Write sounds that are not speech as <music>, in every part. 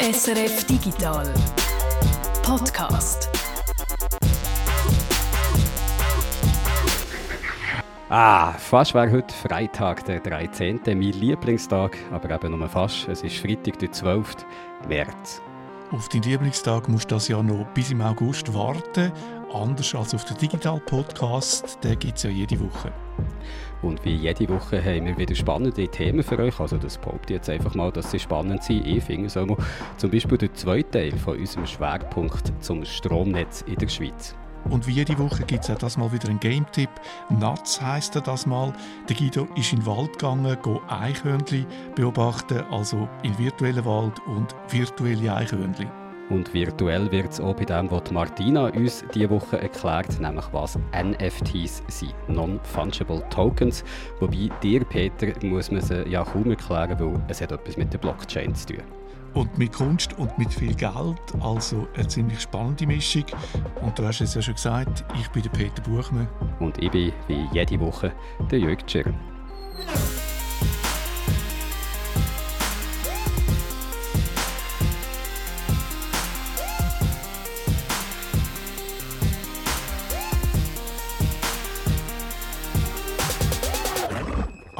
SRF Digital Podcast. Ah, fast wäre heute Freitag, der 13. mein Lieblingstag, aber eben nur fast. Es ist Freitag, der 12. März. Auf deinen Lieblingstag musst du das Jahr noch bis im August warten. Anders als auf den Digital Podcast, den gibt es ja jede Woche. Und wie jede Woche haben wir wieder spannende Themen für euch. Also das behaupte jetzt einfach mal, dass sie spannend sind. Ich finde es auch zum Beispiel der zweite Teil von unserem Schwerpunkt zum Stromnetz in der Schweiz. Und wie jede Woche gibt es auch das mal wieder einen Game-Tipp. Natz heisst er das mal. Der Guido ist in den Wald gegangen, go Eichhörnchen beobachten, also in virtuellen Wald und virtuelle Eichhörnchen. Und virtuell wird es auch bei dem, was Martina uns diese Woche erklärt, nämlich was NFTs sind, Non-Fungible Tokens. Wobei dir, Peter, muss man sie ja kaum erklären, weil es hat etwas mit der Blockchain zu tun. Und mit Kunst und mit viel Geld, also eine ziemlich spannende Mischung. Und du hast es ja schon gesagt, ich bin der Peter Buchmann. Und ich bin, wie jede Woche, der Jörg Tschirr.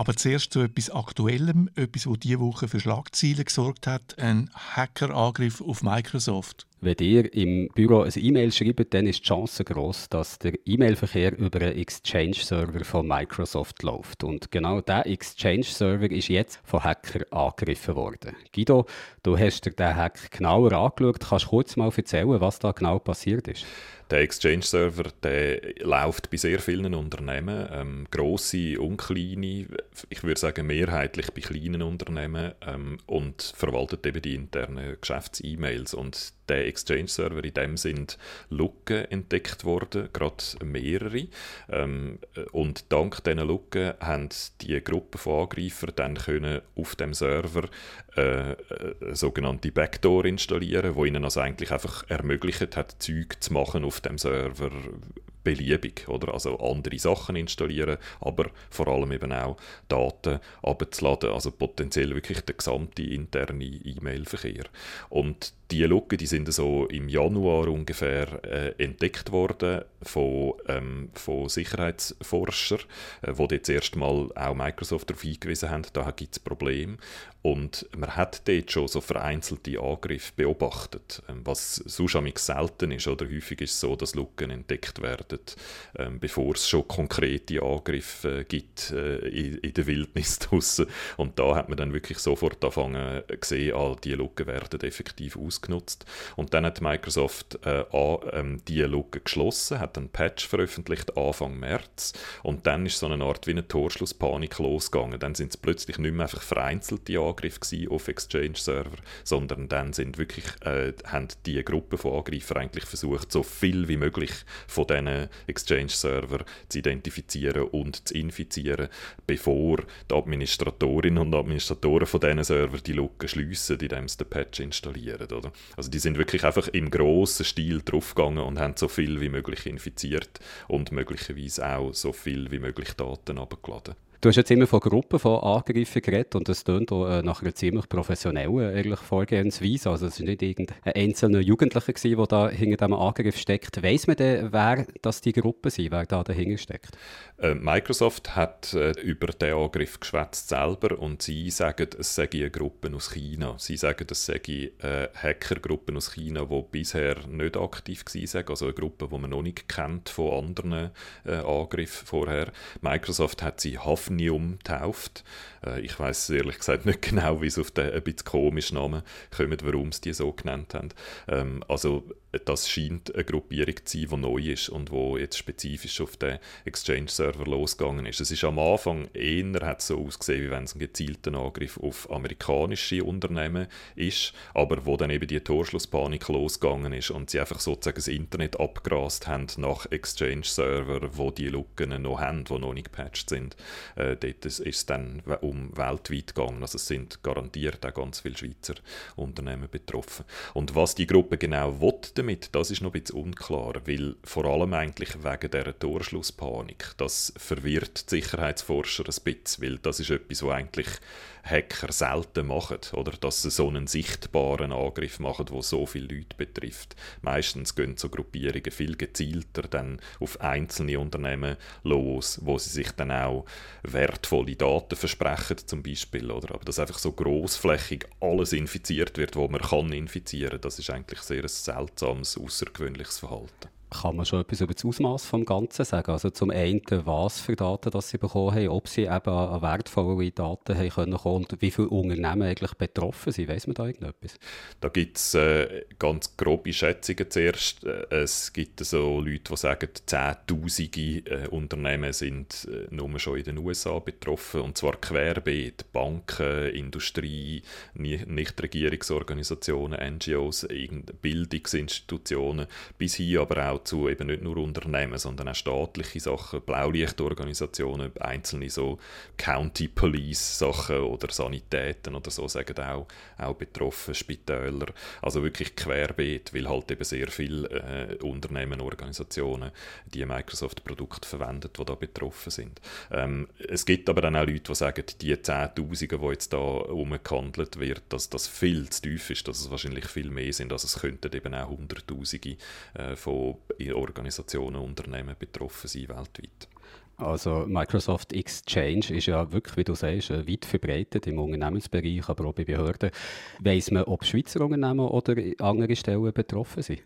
Aber zuerst zu etwas Aktuellem, etwas, das diese Woche für Schlagzeilen gesorgt hat: ein Hackerangriff auf Microsoft. Wenn ihr im Büro ein E-Mail schreibt, dann ist die Chance groß, dass der E-Mail-Verkehr über einen Exchange-Server von Microsoft läuft. Und genau dieser Exchange-Server ist jetzt von Hackern angegriffen worden. Guido, du hast dir den Hack genauer angeschaut. Kannst du kurz mal erzählen, was da genau passiert ist? Der Exchange-Server läuft bei sehr vielen Unternehmen, ähm, grosse und kleine, ich würde sagen mehrheitlich bei kleinen Unternehmen ähm, und verwaltet eben die internen Geschäfts-E-Mails. Und der Exchange-Server, in dem sind Lücken entdeckt worden, gerade mehrere. Ähm, und dank diesen Lücken haben die Gruppe von Angreifern dann können auf dem Server äh, eine sogenannte Backdoor installieren, wo ihnen also eigentlich einfach ermöglicht hat, Zeug zu machen auf dem Server beliebig, oder? Also andere Sachen installieren, aber vor allem eben auch Daten abzuladen, also potenziell wirklich der gesamte interne E-Mail-Verkehr. Und die Lücken, die sind so im Januar ungefähr äh, entdeckt worden von, ähm, von Sicherheitsforschern, äh, wo jetzt erstmal auch Microsoft darauf hingewiesen haben, da gibt es Probleme. Und man hat dort schon so vereinzelte Angriffe beobachtet, ähm, was sonst selten ist. Oder häufig ist es so, dass Lücken entdeckt werden, ähm, bevor es schon konkrete Angriffe äh, gibt äh, in, in, der Wildnis <laughs> draussen. Und da hat man dann wirklich sofort angefangen gesehen, ah, die Lücken werden effektiv ausgenutzt. Und dann hat Microsoft äh, an, ähm, die Lücke geschlossen, hat einen Patch veröffentlicht Anfang März. Und dann ist so eine Art wie eine Torschlusspanik losgegangen. Dann sind es plötzlich nicht mehr einfach vereinzelte Angriffe Angriff auf Exchange-Server, sondern dann sind wirklich, äh, haben die Gruppe von Angreifern eigentlich versucht, so viel wie möglich von diesen Exchange-Server zu identifizieren und zu infizieren, bevor die Administratorinnen und Administratoren von diesen Servern die Lücken schliessen, indem sie den Patch installieren. Oder? Also die sind wirklich einfach im grossen Stil draufgegangen und haben so viel wie möglich infiziert und möglicherweise auch so viel wie möglich Daten abgeladen. Du hast jetzt immer von Gruppen von Angriffen geredet und das klingt auch äh, nach einer ziemlich professionellen eigentlich Vorgehensweise. Also es war nicht irgendein einzelner Jugendlicher, der da hinter diesem Angriff steckt. Weiss man denn, wer das die Gruppen sind, wer da dahinter steckt? Äh, Microsoft hat äh, über den Angriff geschwätzt selber und sie sagen, es sei eine Gruppe aus China. Sie sagen, es sei äh, Hackergruppen aus China, die bisher nicht aktiv waren, also eine Gruppe, die man noch nicht kennt von anderen Angriffen vorher. Microsoft hat sie Hafn Hafnium tauft. Äh, ich weiß ehrlich gesagt nicht genau, wie es auf den ein bisschen komischen Namen kommt, warum sie die so genannt haben. Ähm, also das scheint eine Gruppierung zu sein, die neu ist und wo jetzt spezifisch auf den Exchange-Server losgegangen ist. Es ist am Anfang eher hat so ausgesehen, wie wenn es ein gezielter Angriff auf amerikanische Unternehmen ist, aber wo dann eben die Torschlusspanik losgegangen ist und sie einfach sozusagen das Internet abgrast haben nach Exchange-Server, wo die Lücken noch haben, die noch nicht gepatcht sind. Äh, dort ist es dann um weltweit gegangen. Also es sind garantiert auch ganz viele Schweizer Unternehmen betroffen. Und was die Gruppe genau will damit? Das ist noch ein bisschen unklar, weil vor allem eigentlich wegen dieser Torschlusspanik. Das verwirrt die Sicherheitsforscher ein bisschen, weil das ist etwas, was eigentlich Hacker selten machen, oder? Dass sie so einen sichtbaren Angriff machen, wo so viele Leute betrifft. Meistens gehen so Gruppierungen viel gezielter dann auf einzelne Unternehmen los, wo sie sich dann auch wertvolle Daten versprechen, zum Beispiel, oder? Aber dass einfach so großflächig alles infiziert wird, wo man kann infizieren, das ist eigentlich sehr ein seltsames, außergewöhnliches Verhalten kann man schon etwas über das Ausmaß des Ganzen sagen? Also zum einen, was für Daten dass sie bekommen haben, ob sie eben an wertvolle Daten haben können kommen und wie viele Unternehmen eigentlich betroffen sind. Weiss man da irgendetwas? Da gibt es äh, ganz grobe Schätzungen zuerst. Äh, es gibt so Leute, die sagen, zehntausende äh, Unternehmen sind äh, nur schon in den USA betroffen und zwar querbeet. Banken, Industrie, Nichtregierungsorganisationen, NGOs, Bildungsinstitutionen, bis hin aber auch zu eben nicht nur Unternehmen, sondern auch staatliche Sachen, Blaulichtorganisationen, einzelne so County Police Sachen oder Sanitäten oder so sagen auch, auch betroffen, Spitäler, also wirklich querbeet, weil halt eben sehr viele äh, Unternehmen, Organisationen die Microsoft-Produkte verwenden, die da betroffen sind. Ähm, es gibt aber dann auch Leute, die sagen, die Zehntausende, die jetzt da umgehandelt wird, dass das viel zu tief ist, dass es wahrscheinlich viel mehr sind, also es könnten eben auch Hunderttausende äh, von Organisationen, Unternehmen betroffen sein weltweit. Also Microsoft Exchange ist ja wirklich, wie du sagst, weit verbreitet im Unternehmensbereich, aber auch bei Behörden. Weiss man, ob Schweizer Unternehmen oder andere Stellen betroffen sind?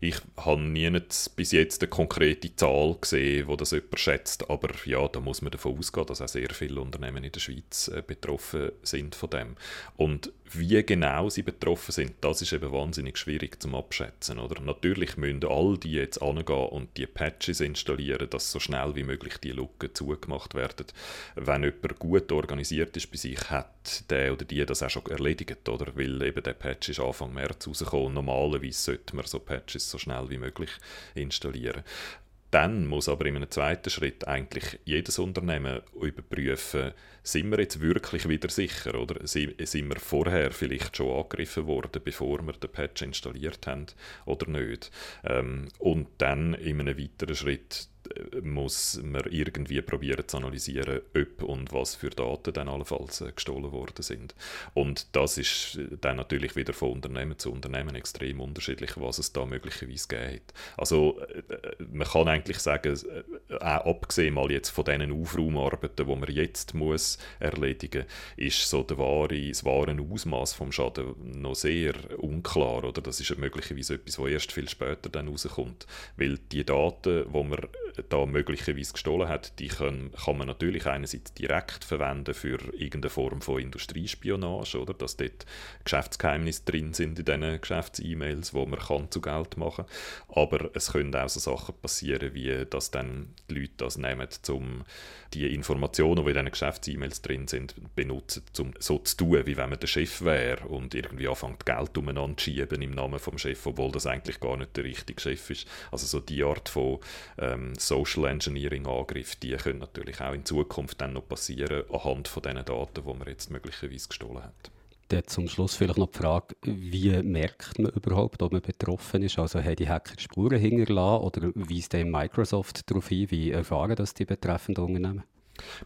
Ich habe nie bis jetzt eine konkrete Zahl gesehen, wo das jemand schätzt, aber ja, da muss man davon ausgehen, dass auch sehr viele Unternehmen in der Schweiz äh, betroffen sind von dem. Und wie genau sie betroffen sind, das ist eben wahnsinnig schwierig zum abschätzen. Oder? Natürlich müssen all die jetzt angehen und die Patches installieren, dass so schnell wie möglich die Lücken zugemacht werden. Wenn jemand gut organisiert ist bei sich, hat der oder die das auch schon erledigt, oder? Weil eben der Patch ist Anfang März rausgekommen. Normalerweise sollte man so Patches so schnell wie möglich installieren. Dann muss aber in einem zweiten Schritt eigentlich jedes Unternehmen überprüfen, sind wir jetzt wirklich wieder sicher oder sind wir vorher vielleicht schon angegriffen worden, bevor wir den Patch installiert haben oder nicht. Ähm, und dann in einem weiteren Schritt muss man irgendwie probieren zu analysieren, ob und was für Daten dann allenfalls äh, gestohlen worden sind. Und das ist dann natürlich wieder von Unternehmen zu Unternehmen extrem unterschiedlich, was es da möglicherweise gegeben hat. Also äh, man kann eigentlich sagen, äh, auch abgesehen mal jetzt von diesen Aufraumarbeiten, die man jetzt muss erledigen, ist so der wahre, das wahre Ausmaß vom Schaden noch sehr unklar. Oder das ist möglicherweise etwas, was erst viel später dann rauskommt, weil die Daten, die man da möglicherweise gestohlen hat, die können, kann man natürlich einerseits direkt verwenden für irgendeine Form von Industriespionage, oder? dass dort Geschäftsgeheimnisse drin sind in diesen Geschäfts-E-Mails, wo man kann zu Geld machen kann. Aber es können auch so Sachen passieren, wie dass dann die Leute das nehmen, um die Informationen, die in diesen Geschäfts-E-Mails drin sind, benutzen, um so zu tun, wie wenn man der Chef wäre und irgendwie anfängt, Geld umeinander zu schieben im Namen vom Chef, obwohl das eigentlich gar nicht der richtige Chef ist. Also so die Art von ähm, Social Engineering-Angriff, die können natürlich auch in Zukunft dann noch passieren, anhand von den Daten, die man jetzt möglicherweise gestohlen hat. Dann zum Schluss vielleicht noch die Frage, wie merkt man überhaupt, ob man betroffen ist? Also haben die Hacker Spuren hinterlassen oder weist dem Microsoft darauf hin, wie erfahren das die betreffenden Unternehmen?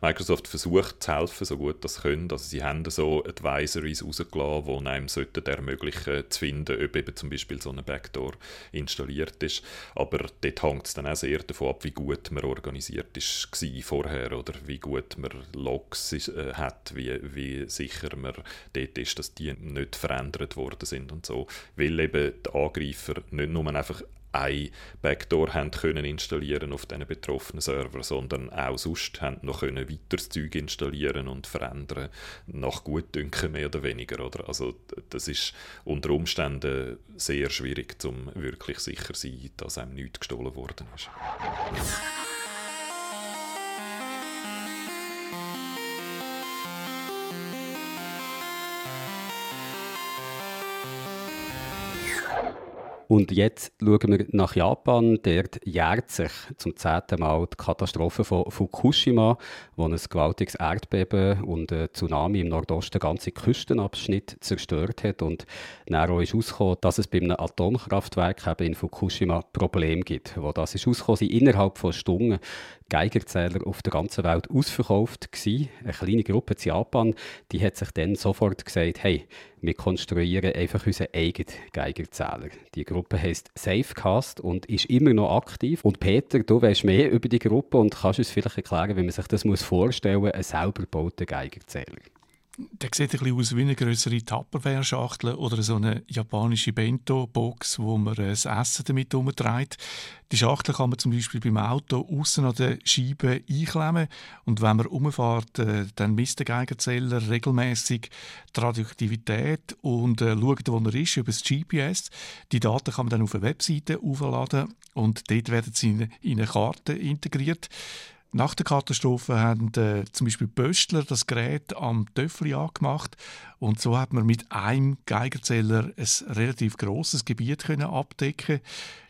Microsoft versucht zu helfen, so gut das können. Also sie haben so Advisories rausgelassen, die einem sollten ermöglichen zu finden, ob eben zum Beispiel so eine Backdoor installiert ist. Aber dort hängt es dann auch sehr davon ab, wie gut man organisiert ist vorher oder wie gut man Logs äh, hat, wie, wie sicher man dort ist, dass die nicht verändert worden sind und so. Weil eben die Angreifer nicht nur einfach eine Backdoor haben können installieren auf diesen betroffenen Server, sondern auch sonst haben noch können weiteres Zeug installieren und verändern, nach Gutdünken mehr oder weniger. Oder? Also das ist unter Umständen sehr schwierig, um wirklich sicher zu sein, dass einem nichts gestohlen worden ist. Und jetzt schauen wir nach Japan. Dort jährt sich zum zehnten Mal die Katastrophe von Fukushima, wo ein gewaltiges Erdbeben und ein Tsunami im Nordosten ganze Küstenabschnitt zerstört hat. Und Nero ist herausgekommen, dass es bei einem Atomkraftwerk eben in Fukushima Probleme gibt. Wo das ist herausgekommen, innerhalb von Stunden Geigerzähler auf der ganzen Welt ausverkauft gewesen. Eine kleine Gruppe in Japan, die hat sich dann sofort gesagt, hey, wir konstruieren einfach unseren eigenen Geigerzähler. Die Gruppe heißt Safecast und ist immer noch aktiv. Und Peter, du weißt mehr über die Gruppe und kannst uns vielleicht erklären, wie man sich das vorstellen muss, einen selber gebauten Geigerzähler. Der sieht ein bisschen aus wie eine größere Tupperware-Schachtel oder so eine japanische Bento-Box, wo man das Essen damit umtreibt. Die Schachtel kann man zum Beispiel beim Auto außen an der Scheibe einklemmen und wenn man umfährt, äh, dann misst der Geigerzähler regelmäßig die Radioaktivität und äh, schaut, wo er ist, über das GPS. Die Daten kann man dann auf eine Webseite aufladen und dort werden sie in eine Karte integriert. Nach der Katastrophe haben äh, zum Beispiel Böstler das Gerät am Töffel angemacht und so hat man mit einem Geigerzähler ein relativ großes Gebiet können abdecken.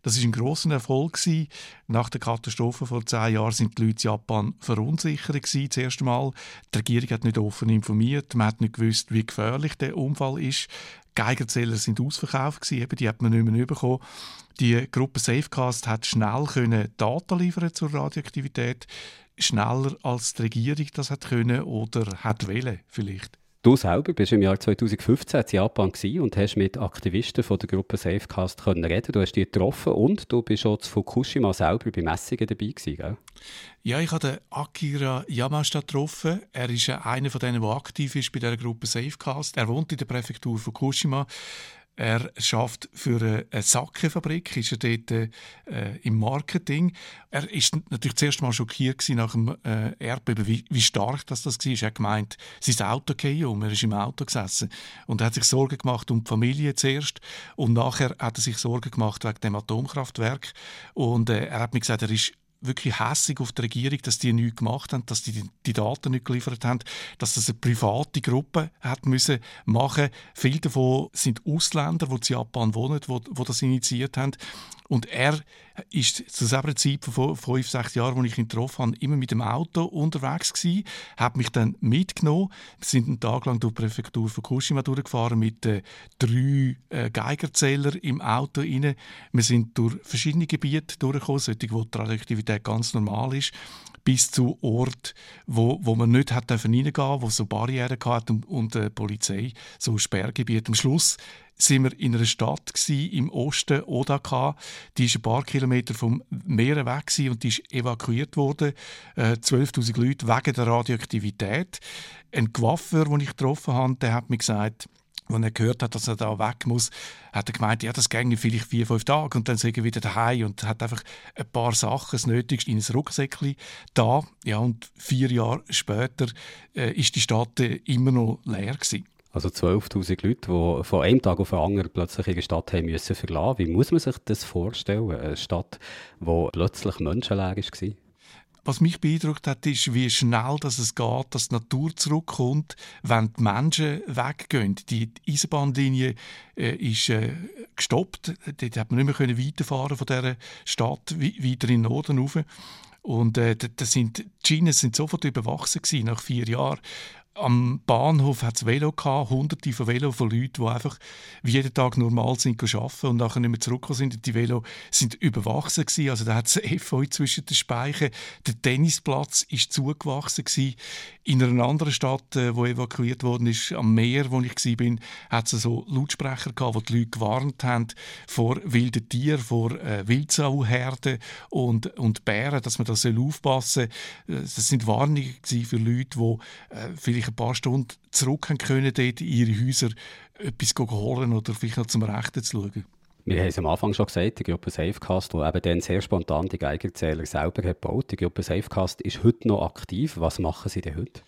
Das ist ein großer Erfolg gewesen. Nach der Katastrophe vor zehn Jahren sind die Leute in Japan verunsichert gewesen. Das erste Mal. Die Regierung hat nicht offen informiert. Man hat nicht gewusst, wie gefährlich der Unfall ist. Geigerzähler sind ausverkauft gewesen, eben, die hat man nicht mehr bekommen. Die Gruppe Safecast hat schnell können Daten liefern zur Radioaktivität, schneller als die Regierung das hat können oder hat wollen vielleicht. Du selber bist im Jahr 2015 in Japan und hast mit Aktivisten von der Gruppe Safecast können reden. Du hast die getroffen und du bist auch zu Fukushima selber bei Messungen dabei gewesen, gell? Ja, ich habe Akira Yamashita getroffen. Er ist einer von denen, der aktiv ist bei der Gruppe Safecast. Er wohnt in der Präfektur Fukushima. Er schafft für eine Sackenfabrik, ist er dort äh, im Marketing. Er ist natürlich zuerst mal schockiert nach dem äh, Erdbeben, wie, wie, stark das, war. Er hat gemeint, sein Auto geht um, er ist im Auto gesessen und er hat sich Sorgen gemacht um die Familie zuerst und nachher hat er sich Sorgen gemacht wegen dem Atomkraftwerk und äh, er hat mir gesagt, er ist wirklich hässig auf die Regierung, dass die nichts gemacht haben, dass die die Daten nicht geliefert haben, dass das eine private Gruppe hat müssen machen. Viele davon sind Ausländer, die in Japan wohnen, die, die das initiiert haben. Und er ist zu selber Zeit von fünf, sechs Jahren, als ich ihn getroffen habe, immer mit dem Auto unterwegs gewesen, hat mich dann mitgenommen. Wir sind einen Tag lang durch die Präfektur Fukushima durchgefahren mit äh, drei äh, Geigerzählern im Auto rein. Wir sind durch verschiedene Gebiete durchgekommen, solche, wo die Radioaktivität ganz normal ist bis zu Ort, wo, wo man nicht hat reingehen durfte, wo so Barrieren hatte und, und äh, Polizei, so Sperrgebiet. Am Schluss sind wir in einer Stadt gewesen, im Osten, Odaka. Die ist ein paar Kilometer vom Meer weg und die ist evakuiert worden. Äh, 12.000 Leute wegen der Radioaktivität. Ein Coiffeur, den ich getroffen habe, der hat mir gesagt, als er gehört hat, dass er da weg muss, hat er gemeint, ja, das ginge vielleicht vier, fünf Tage und dann sind er wieder daheim und hat einfach ein paar Sachen, das Nötigste in ein Rucksäckchen da. Ja, und vier Jahre später äh, ist die Stadt äh, immer noch leer gewesen. Also 12'000 Leute, die von einem Tag auf den anderen plötzlich ihre Stadt haben müssen verlassen. Wie muss man sich das vorstellen? Eine Stadt, die plötzlich menschenleer war? Was mich beeindruckt hat, ist, wie schnell dass es geht, dass die Natur zurückkommt, wenn die Menschen weggehen. Die Eisenbahnlinie äh, ist äh, gestoppt. Dort hat man nicht mehr weiterfahren von dieser Stadt weiter in den Norden rauf. Und äh, das sind, die Schienen sind sofort überwachsen gewesen, nach vier Jahren am Bahnhof hat es Velo gehabt, hunderte von Velo von Leuten, die einfach wie jeden Tag normal sind arbeiten und nachher nicht mehr zurückgekommen sind. Die Velo sind überwachsen gewesen. Also da hat es <laughs> Efeu zwischen den Speichen. Der Tennisplatz ist zugewachsen gewesen. In einer anderen Stadt, äh, wo evakuiert worden ist, am Meer, wo ich war, bin, hat es so Lautsprecher gehabt, wo die Leute gewarnt haben vor wilden Tieren, vor äh, Wildsauherden und, und Bären, dass man da aufpassen soll. Äh, das sind Warnungen für Leute, die äh, vielleicht vielleicht ein paar Stunden zurück können, dort in ihre Häuser etwas holen oder vielleicht noch zum Rechten zu schauen. Wir haben es am Anfang schon gesagt, die Gruppe Safecast, die eben dann sehr spontan die Geigerzähler selber gebaut. Die Gruppe Safecast ist heute noch aktiv. Was machen sie denn heute?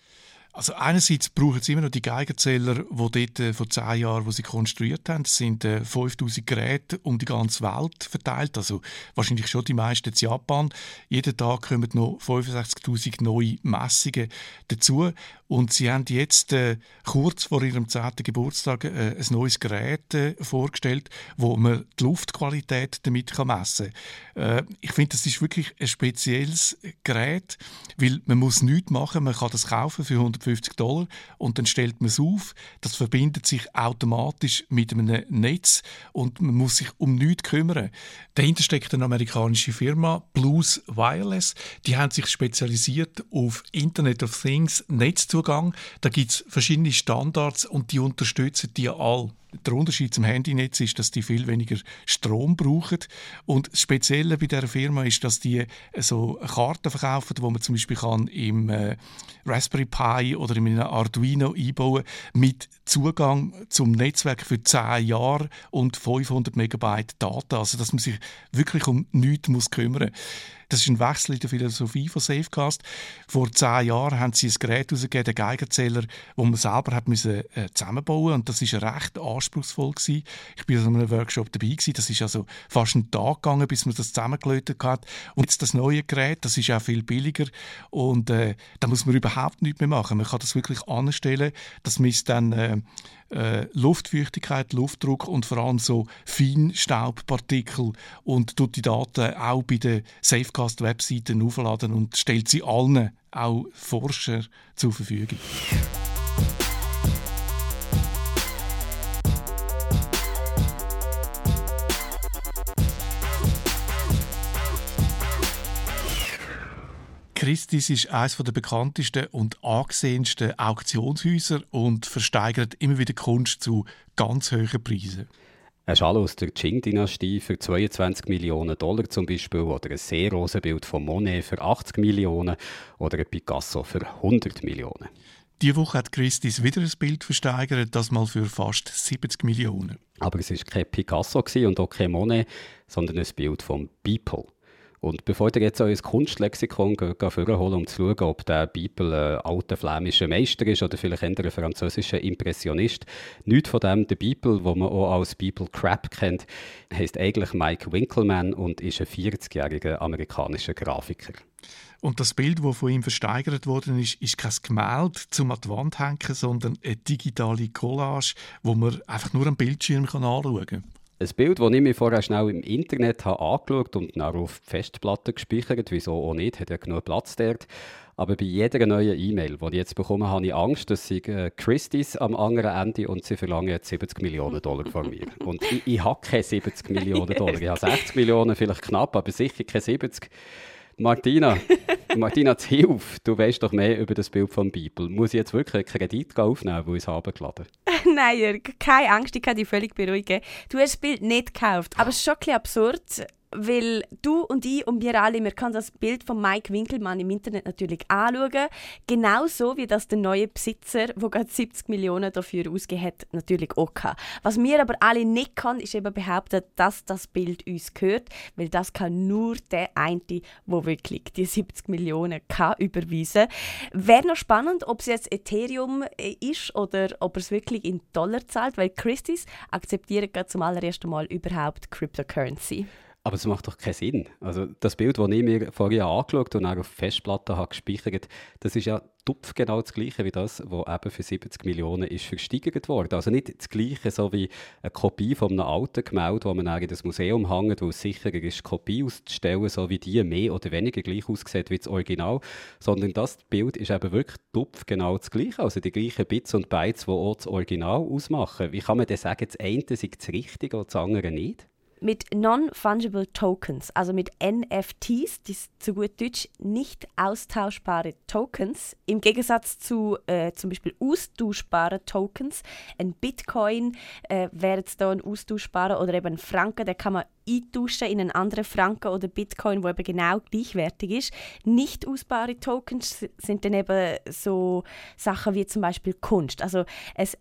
Also einerseits brauchen sie immer noch die Geigerzähler, die dort äh, vor zehn Jahren, wo sie konstruiert haben, das sind äh, 5000 Geräte um die ganze Welt verteilt, also wahrscheinlich schon die meisten in Japan. Jeden Tag kommen noch 65.000 neue Messungen dazu und sie haben jetzt äh, kurz vor ihrem 10. Geburtstag äh, ein neues Gerät äh, vorgestellt, wo man die Luftqualität damit messen kann. Äh, ich finde, das ist wirklich ein spezielles Gerät, weil man muss nichts machen, man kann das kaufen für 150 Dollar und dann stellt man es auf. Das verbindet sich automatisch mit einem Netz und man muss sich um nichts kümmern. Dahinter steckt eine amerikanische Firma, Blues Wireless. Die haben sich spezialisiert auf Internet of Things, Netz Zugang. Da gibt es verschiedene Standards und die unterstützen die alle. Der Unterschied zum Handynetz ist, dass die viel weniger Strom brauchen. Und das Spezielle bei dieser Firma ist, dass die so Karten verkaufen, wo man zum Beispiel kann im äh, Raspberry Pi oder in einem Arduino einbauen mit Zugang zum Netzwerk für 10 Jahre und 500 Megabyte Daten. Also, dass man sich wirklich um nichts kümmern muss. Das ist ein Wechsel in der Philosophie von Safecast. Vor zehn Jahren haben sie ein Gerät herausgegeben, den Geigerzähler, wo man selber hat müssen, äh, zusammenbauen und das ist recht anspruchsvoll gewesen. Ich war an einem Workshop dabei gewesen. Das ist also fast einen Tag gegangen, bis man das zusammengelötet hat. Und jetzt das neue Gerät, das ist auch viel billiger und äh, da muss man überhaupt nichts mehr machen. Man kann das wirklich anstellen. Das misst dann äh, äh, Luftfeuchtigkeit, Luftdruck und vor allem so Feinstaubpartikel und tut die Daten auch bei den Safecast-Webseiten aufladen und stellt sie allen, auch Forscher, zur Verfügung. Christis ist eines der bekanntesten und angesehensten Auktionshäuser und versteigert immer wieder Kunst zu ganz hohen Preisen. Ein Schal aus der Qing-Dynastie für 22 Millionen Dollar zum Beispiel oder ein Seerosenbild von Monet für 80 Millionen oder ein Picasso für 100 Millionen. Diese Woche hat Christis wieder ein Bild versteigert, das mal für fast 70 Millionen. Aber es war kein Picasso und auch kein Monet, sondern ein Bild von Beeple. Und bevor ihr jetzt euer Kunstlexikon vorholen um zu schauen, ob der Bibel ein alter flämischer Meister ist oder vielleicht eher ein französischer Impressionist, nichts von dem, der Bibel, wo man auch als Bibel Crap kennt, heißt eigentlich Mike Winkelmann und ist ein 40-jähriger amerikanischer Grafiker. Und das Bild, das von ihm versteigert worden ist, ist kein Gemälde zum an die Wand hängen, sondern eine digitale Collage, wo man einfach nur am Bildschirm anschauen kann. Ein Bild, das ich mir vorher schnell im Internet habe angeschaut und dann auf die Festplatte gespeichert, wieso auch nicht, hat ja genug Platz dort. Aber bei jeder neuen E-Mail, die ich jetzt bekomme, habe ich Angst, dass sie äh, Christie's am anderen Ende und sie verlangen jetzt 70 Millionen Dollar von mir. Und ich, ich habe keine 70 Millionen <laughs> Dollar. Ich habe 60 Millionen, vielleicht knapp, aber sicher keine 70. Martina, Martina, hilf, du weißt doch mehr über das Bild von Bibel. Muss ich jetzt wirklich einen Kredit aufnehmen, wo ich es herabgeladen <laughs> Nein, Jörg, keine Angst, ich kann dich völlig beruhigen. Du hast das Bild nicht gekauft, aber es ist schon ein bisschen absurd weil du und ich und wir alle, wir können das Bild von Mike Winkelmann im Internet natürlich anschauen. Genauso wie das der neue Besitzer, der gerade 70 Millionen dafür ausgegeben hat, natürlich auch kann. Was wir aber alle nicht können, ist eben behaupten, dass das Bild uns gehört, weil das kann nur der eine, der wirklich die 70 Millionen kann überweisen. Wäre noch spannend, ob es jetzt Ethereum äh, ist oder ob er es wirklich in Dollar zahlt, weil Christie's akzeptiert gerade zum allerersten Mal überhaupt Cryptocurrency. Aber es macht doch keinen Sinn. Also das Bild, das ich mir vorher angeschaut und auch auf Festplatte habe gespeichert, das ist ja tupf genau das Gleiche wie das, was eben für 70 Millionen ist versteigert worden. Also nicht das Gleiche, so wie eine Kopie von einem alten Gemälde, wo man in das Museum hängt, wo es sicherer ist, Kopie auszustellen, so wie die mehr oder weniger gleich aussieht wie das Original, sondern das Bild ist eben wirklich tupf genau das Gleiche, also die gleichen Bits und Bytes, die auch das Original ausmachen. Wie kann man denn sagen, das eine sei das Richtige und das andere nicht? Mit Non-Fungible Tokens, also mit NFTs, die zu gut Deutsch nicht austauschbare Tokens, im Gegensatz zu äh, zum Beispiel austauschbaren Tokens. Ein Bitcoin äh, wäre jetzt da ein austauschbarer oder eben ein Franken, der kann man eintauschen in einen anderen Franken oder Bitcoin, wo eben genau gleichwertig ist. Nicht ausbare Tokens sind dann eben so Sachen wie zum Beispiel Kunst. Also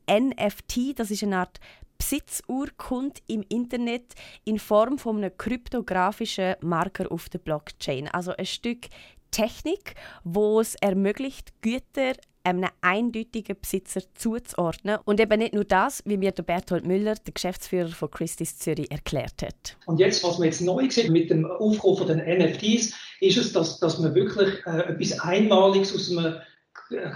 ein NFT, das ist eine Art Besitzurkunde im Internet in Form von einem kryptografischen Marker auf der Blockchain. Also ein Stück Technik, wo es ermöglicht, Güter einem eindeutigen Besitzer zuzuordnen. Und eben nicht nur das, wie mir der Berthold Müller, der Geschäftsführer von Christie's Zürich, erklärt hat. Und jetzt, was man jetzt neu sieht mit dem Aufkommen von den NFTs, ist es, dass, dass man wirklich äh, etwas Einmaliges aus einem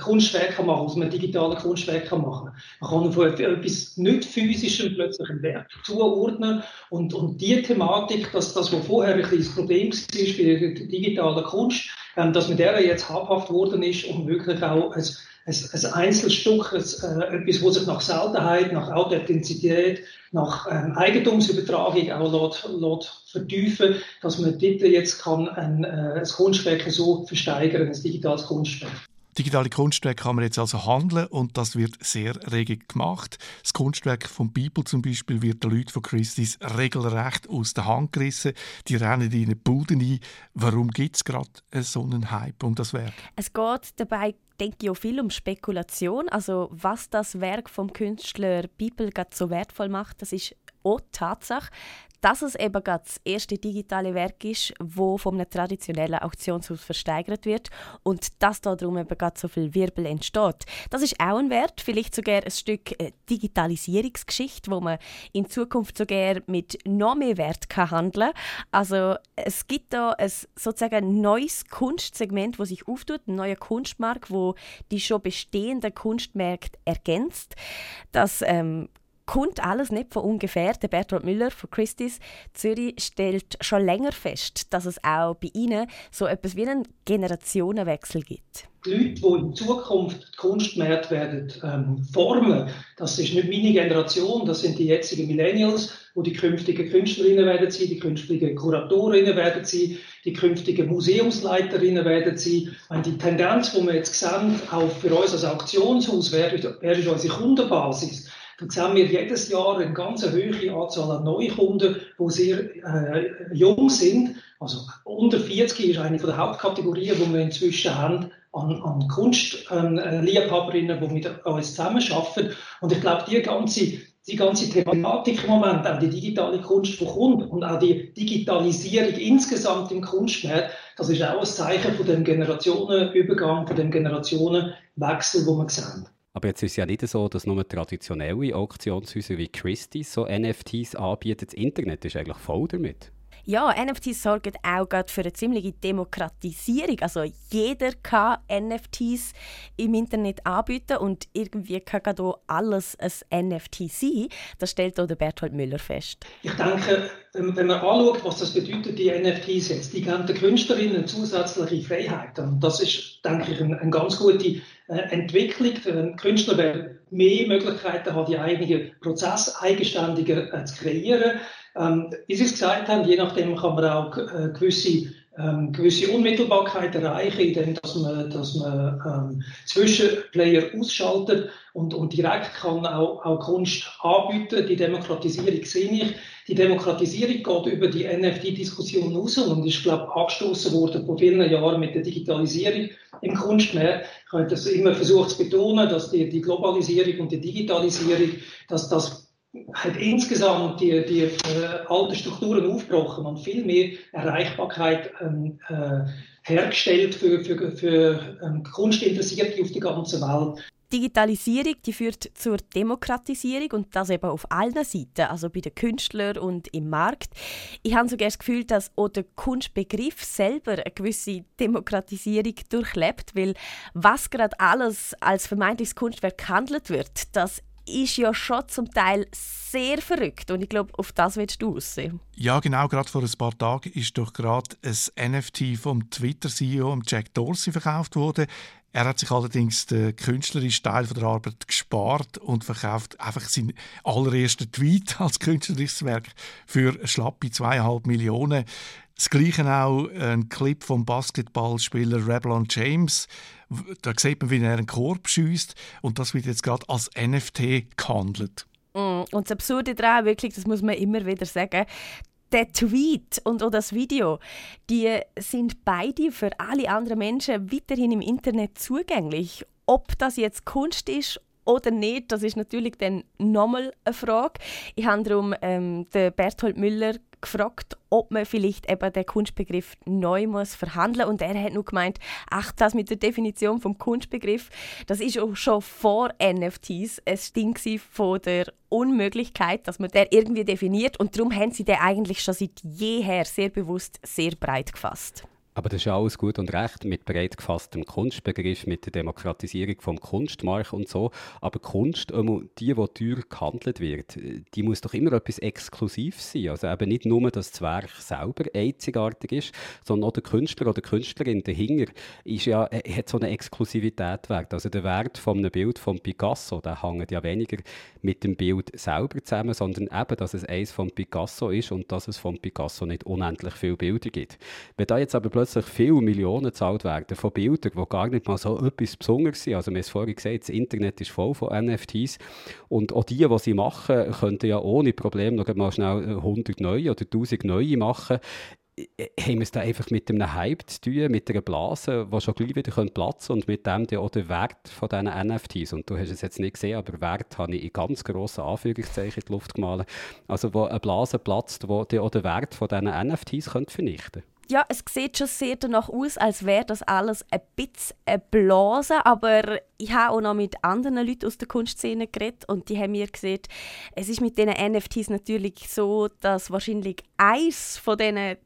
Kunstwerk kann machen, aus einem digitalen Kunstwerk kann machen. Man kann von etwas nicht Physischem plötzlich ein Werk zuordnen und, und die Thematik, dass das, was vorher ein kleines Problem war bei der digitalen Kunst, ähm, dass mit der jetzt habhaft worden ist und wirklich auch ein, ein, ein Einzelstück, ein, äh, etwas, wo sich nach Seltenheit, nach Authentizität, nach ähm, Eigentumsübertragung auch lässt, lässt vertiefen, dass man dort jetzt kann ein, äh, ein Kunstwerk so versteigern, ein digitales Kunstwerk. Digitale Kunstwerke kann man jetzt also handeln und das wird sehr rege gemacht. Das Kunstwerk von Bibel zum Beispiel wird den Leuten von Christus regelrecht aus der Hand gerissen. Die rennen in eine Bude ein. Warum gibt es gerade so einen Hype um das Werk? Es geht dabei denke ich auch viel um Spekulation. Also was das Werk vom Künstler Bibel so wertvoll macht, das ist auch Tatsache dass es eben gerade das erste digitale Werk ist, wo vom einem traditionellen Auktionshaus versteigert wird und dass darum eben gerade so viel Wirbel entsteht. Das ist auch ein Wert, vielleicht sogar ein Stück äh, Digitalisierungsgeschichte, wo man in Zukunft sogar mit noch mehr Wert kann handeln kann. Also es gibt da ein sozusagen neues Kunstsegment, wo sich auftut, ein neuer Kunstmarkt, wo die schon bestehenden Kunstmärkte ergänzt. Das ähm, kommt alles nicht von ungefähr. Der Bertolt Müller von Christie's Zürich stellt schon länger fest, dass es auch bei ihnen so etwas wie einen Generationenwechsel gibt. Die Leute, die in Zukunft Kunstmärkte werden ähm, formen, das ist nicht meine Generation, das sind die jetzigen Millennials, wo die künftigen Künstlerinnen werden sein, die künftigen Kuratorinnen werden sein, die künftigen Museumsleiterinnen werden sein. Wenn die Tendenz, die wir jetzt sehen, auch für uns als Auktionshaus, wer ist unsere Kundenbasis? Dann sehen wir jedes Jahr eine ganz hohe Anzahl an Neukunden, die sehr äh, jung sind. Also unter 40 ist eine der Hauptkategorien, die wir inzwischen haben an, an Kunstliebhaberinnen, ähm, die mit uns zusammenarbeiten. Und ich glaube, die ganze die ganze Thematik im Moment, auch die digitale Kunst, die kommt und auch die Digitalisierung insgesamt im Kunstmarkt, das ist auch ein Zeichen von dem Generationenübergang, von dem Generationenwechsel, wo wir sehen. Aber jetzt ist es ja nicht so, dass nur traditionelle Auktionshäuser wie Christie's so NFTs anbieten. Das Internet ist eigentlich voll damit. Ja, NFTs sorgen auch für eine ziemliche Demokratisierung. Also jeder kann NFTs im Internet anbieten und irgendwie kann hier alles ein NFT sein. Das stellt auch der Berthold Müller fest. Ich denke, wenn man anschaut, was das bedeutet, die NFTs jetzt, die geben den Künstlerinnen zusätzliche Freiheit. Und das ist, denke ich, eine, eine ganz gute Entwicklung. Die Künstler werden mehr Möglichkeiten haben, die eigenen Prozesse eigenständiger äh, zu kreieren. Ähm, wie Sie es gesagt haben, je nachdem kann man auch äh, gewisse, ähm, gewisse Unmittelbarkeit erreichen, indem dass man, dass man ähm, Zwischenplayer ausschaltet und, und direkt kann auch, auch Kunst anbieten. Die Demokratisierung sehe ich. Die Demokratisierung geht über die NFT-Diskussion raus und ist, glaube ich, angestoßen worden vor vielen Jahren mit der Digitalisierung im Kunstmarkt. Ich habe das immer versucht zu betonen, dass die, die Globalisierung und die Digitalisierung, dass das hat insgesamt die, die äh, alten Strukturen aufgebrochen und viel mehr Erreichbarkeit ähm, äh, hergestellt für, für, für ähm, Kunstinteressierte auf der ganzen Welt. Digitalisierung die führt zur Demokratisierung und das eben auf allen Seiten, also bei den Künstlern und im Markt. Ich habe sogar das Gefühl, dass auch der Kunstbegriff selber eine gewisse Demokratisierung durchlebt, weil was gerade alles als vermeintliches Kunstwerk gehandelt wird, das ist ja schon zum Teil sehr verrückt und ich glaube, auf das willst du aussehen. Ja, genau. Gerade vor ein paar Tagen ist doch gerade ein NFT vom Twitter-CEO Jack Dorsey verkauft worden. Er hat sich allerdings den künstlerischen Teil der Arbeit gespart und verkauft einfach seinen allerersten Tweet <laughs> als künstlerisches Werk für schlappe zweieinhalb Millionen. Das Gleiche auch ein Clip vom Basketballspieler Reblon James. Da sieht man, wie er einen Korb schießt und das wird jetzt gerade als NFT gehandelt. Mm, und das Absurde daran, wirklich, das muss man immer wieder sagen, der Tweet und auch das Video, die sind beide für alle anderen Menschen weiterhin im Internet zugänglich. Ob das jetzt Kunst ist oder nicht, das ist natürlich dann nochmal eine Frage. Ich habe darum ähm, den Berthold Müller gefragt, ob man vielleicht eben den Kunstbegriff neu muss verhandeln und er hat nur gemeint, ach, das mit der Definition vom Kunstbegriff, das ist auch schon vor NFTs ein Ding von der Unmöglichkeit, dass man den irgendwie definiert und darum haben sie den eigentlich schon seit jeher sehr bewusst sehr breit gefasst. Aber das ist ja alles gut und recht mit breit gefasstem Kunstbegriff, mit der Demokratisierung vom Kunstmarkt und so. Aber Kunst, die, die teuer gehandelt wird, die muss doch immer etwas Exklusives sein. Also eben nicht nur, dass das Werk selber einzigartig ist, sondern auch der Künstler oder Künstlerin dahinter ist ja, äh, hat so eine Exklusivität wert. Also der Wert von einem Bild von Picasso, der hängt ja weniger mit dem Bild selber zusammen, sondern eben, dass es eins von Picasso ist und dass es von Picasso nicht unendlich viele Bilder gibt. Wenn da jetzt aber plötzlich viele Millionen gezahlt werden von Bildern, die gar nicht mal so etwas Besonderes sind. Also wir haben es vorhin gesagt, das Internet ist voll von NFTs und auch die, die sie machen, könnten ja ohne Problem noch mal schnell 100 neue oder 1000 neue machen haben wir es da einfach mit einem Hype zu tun, mit einer Blase, die schon gleich wieder platzen können und mit dem dann auch der Wert von diesen NFTs. Und du hast es jetzt nicht gesehen, aber Wert habe ich in ganz grossen Anführungszeichen in die Luft gemalt. Also wo eine Blase platzt, die auch den Wert von diesen NFTs könnte vernichten könnte ja, es sieht schon sehr danach aus, als wäre das alles ein bisschen eine Blase, aber ich habe auch noch mit anderen Leuten aus der Kunstszene geredet und die haben mir gesagt, es ist mit diesen NFTs natürlich so, dass wahrscheinlich eins von diesen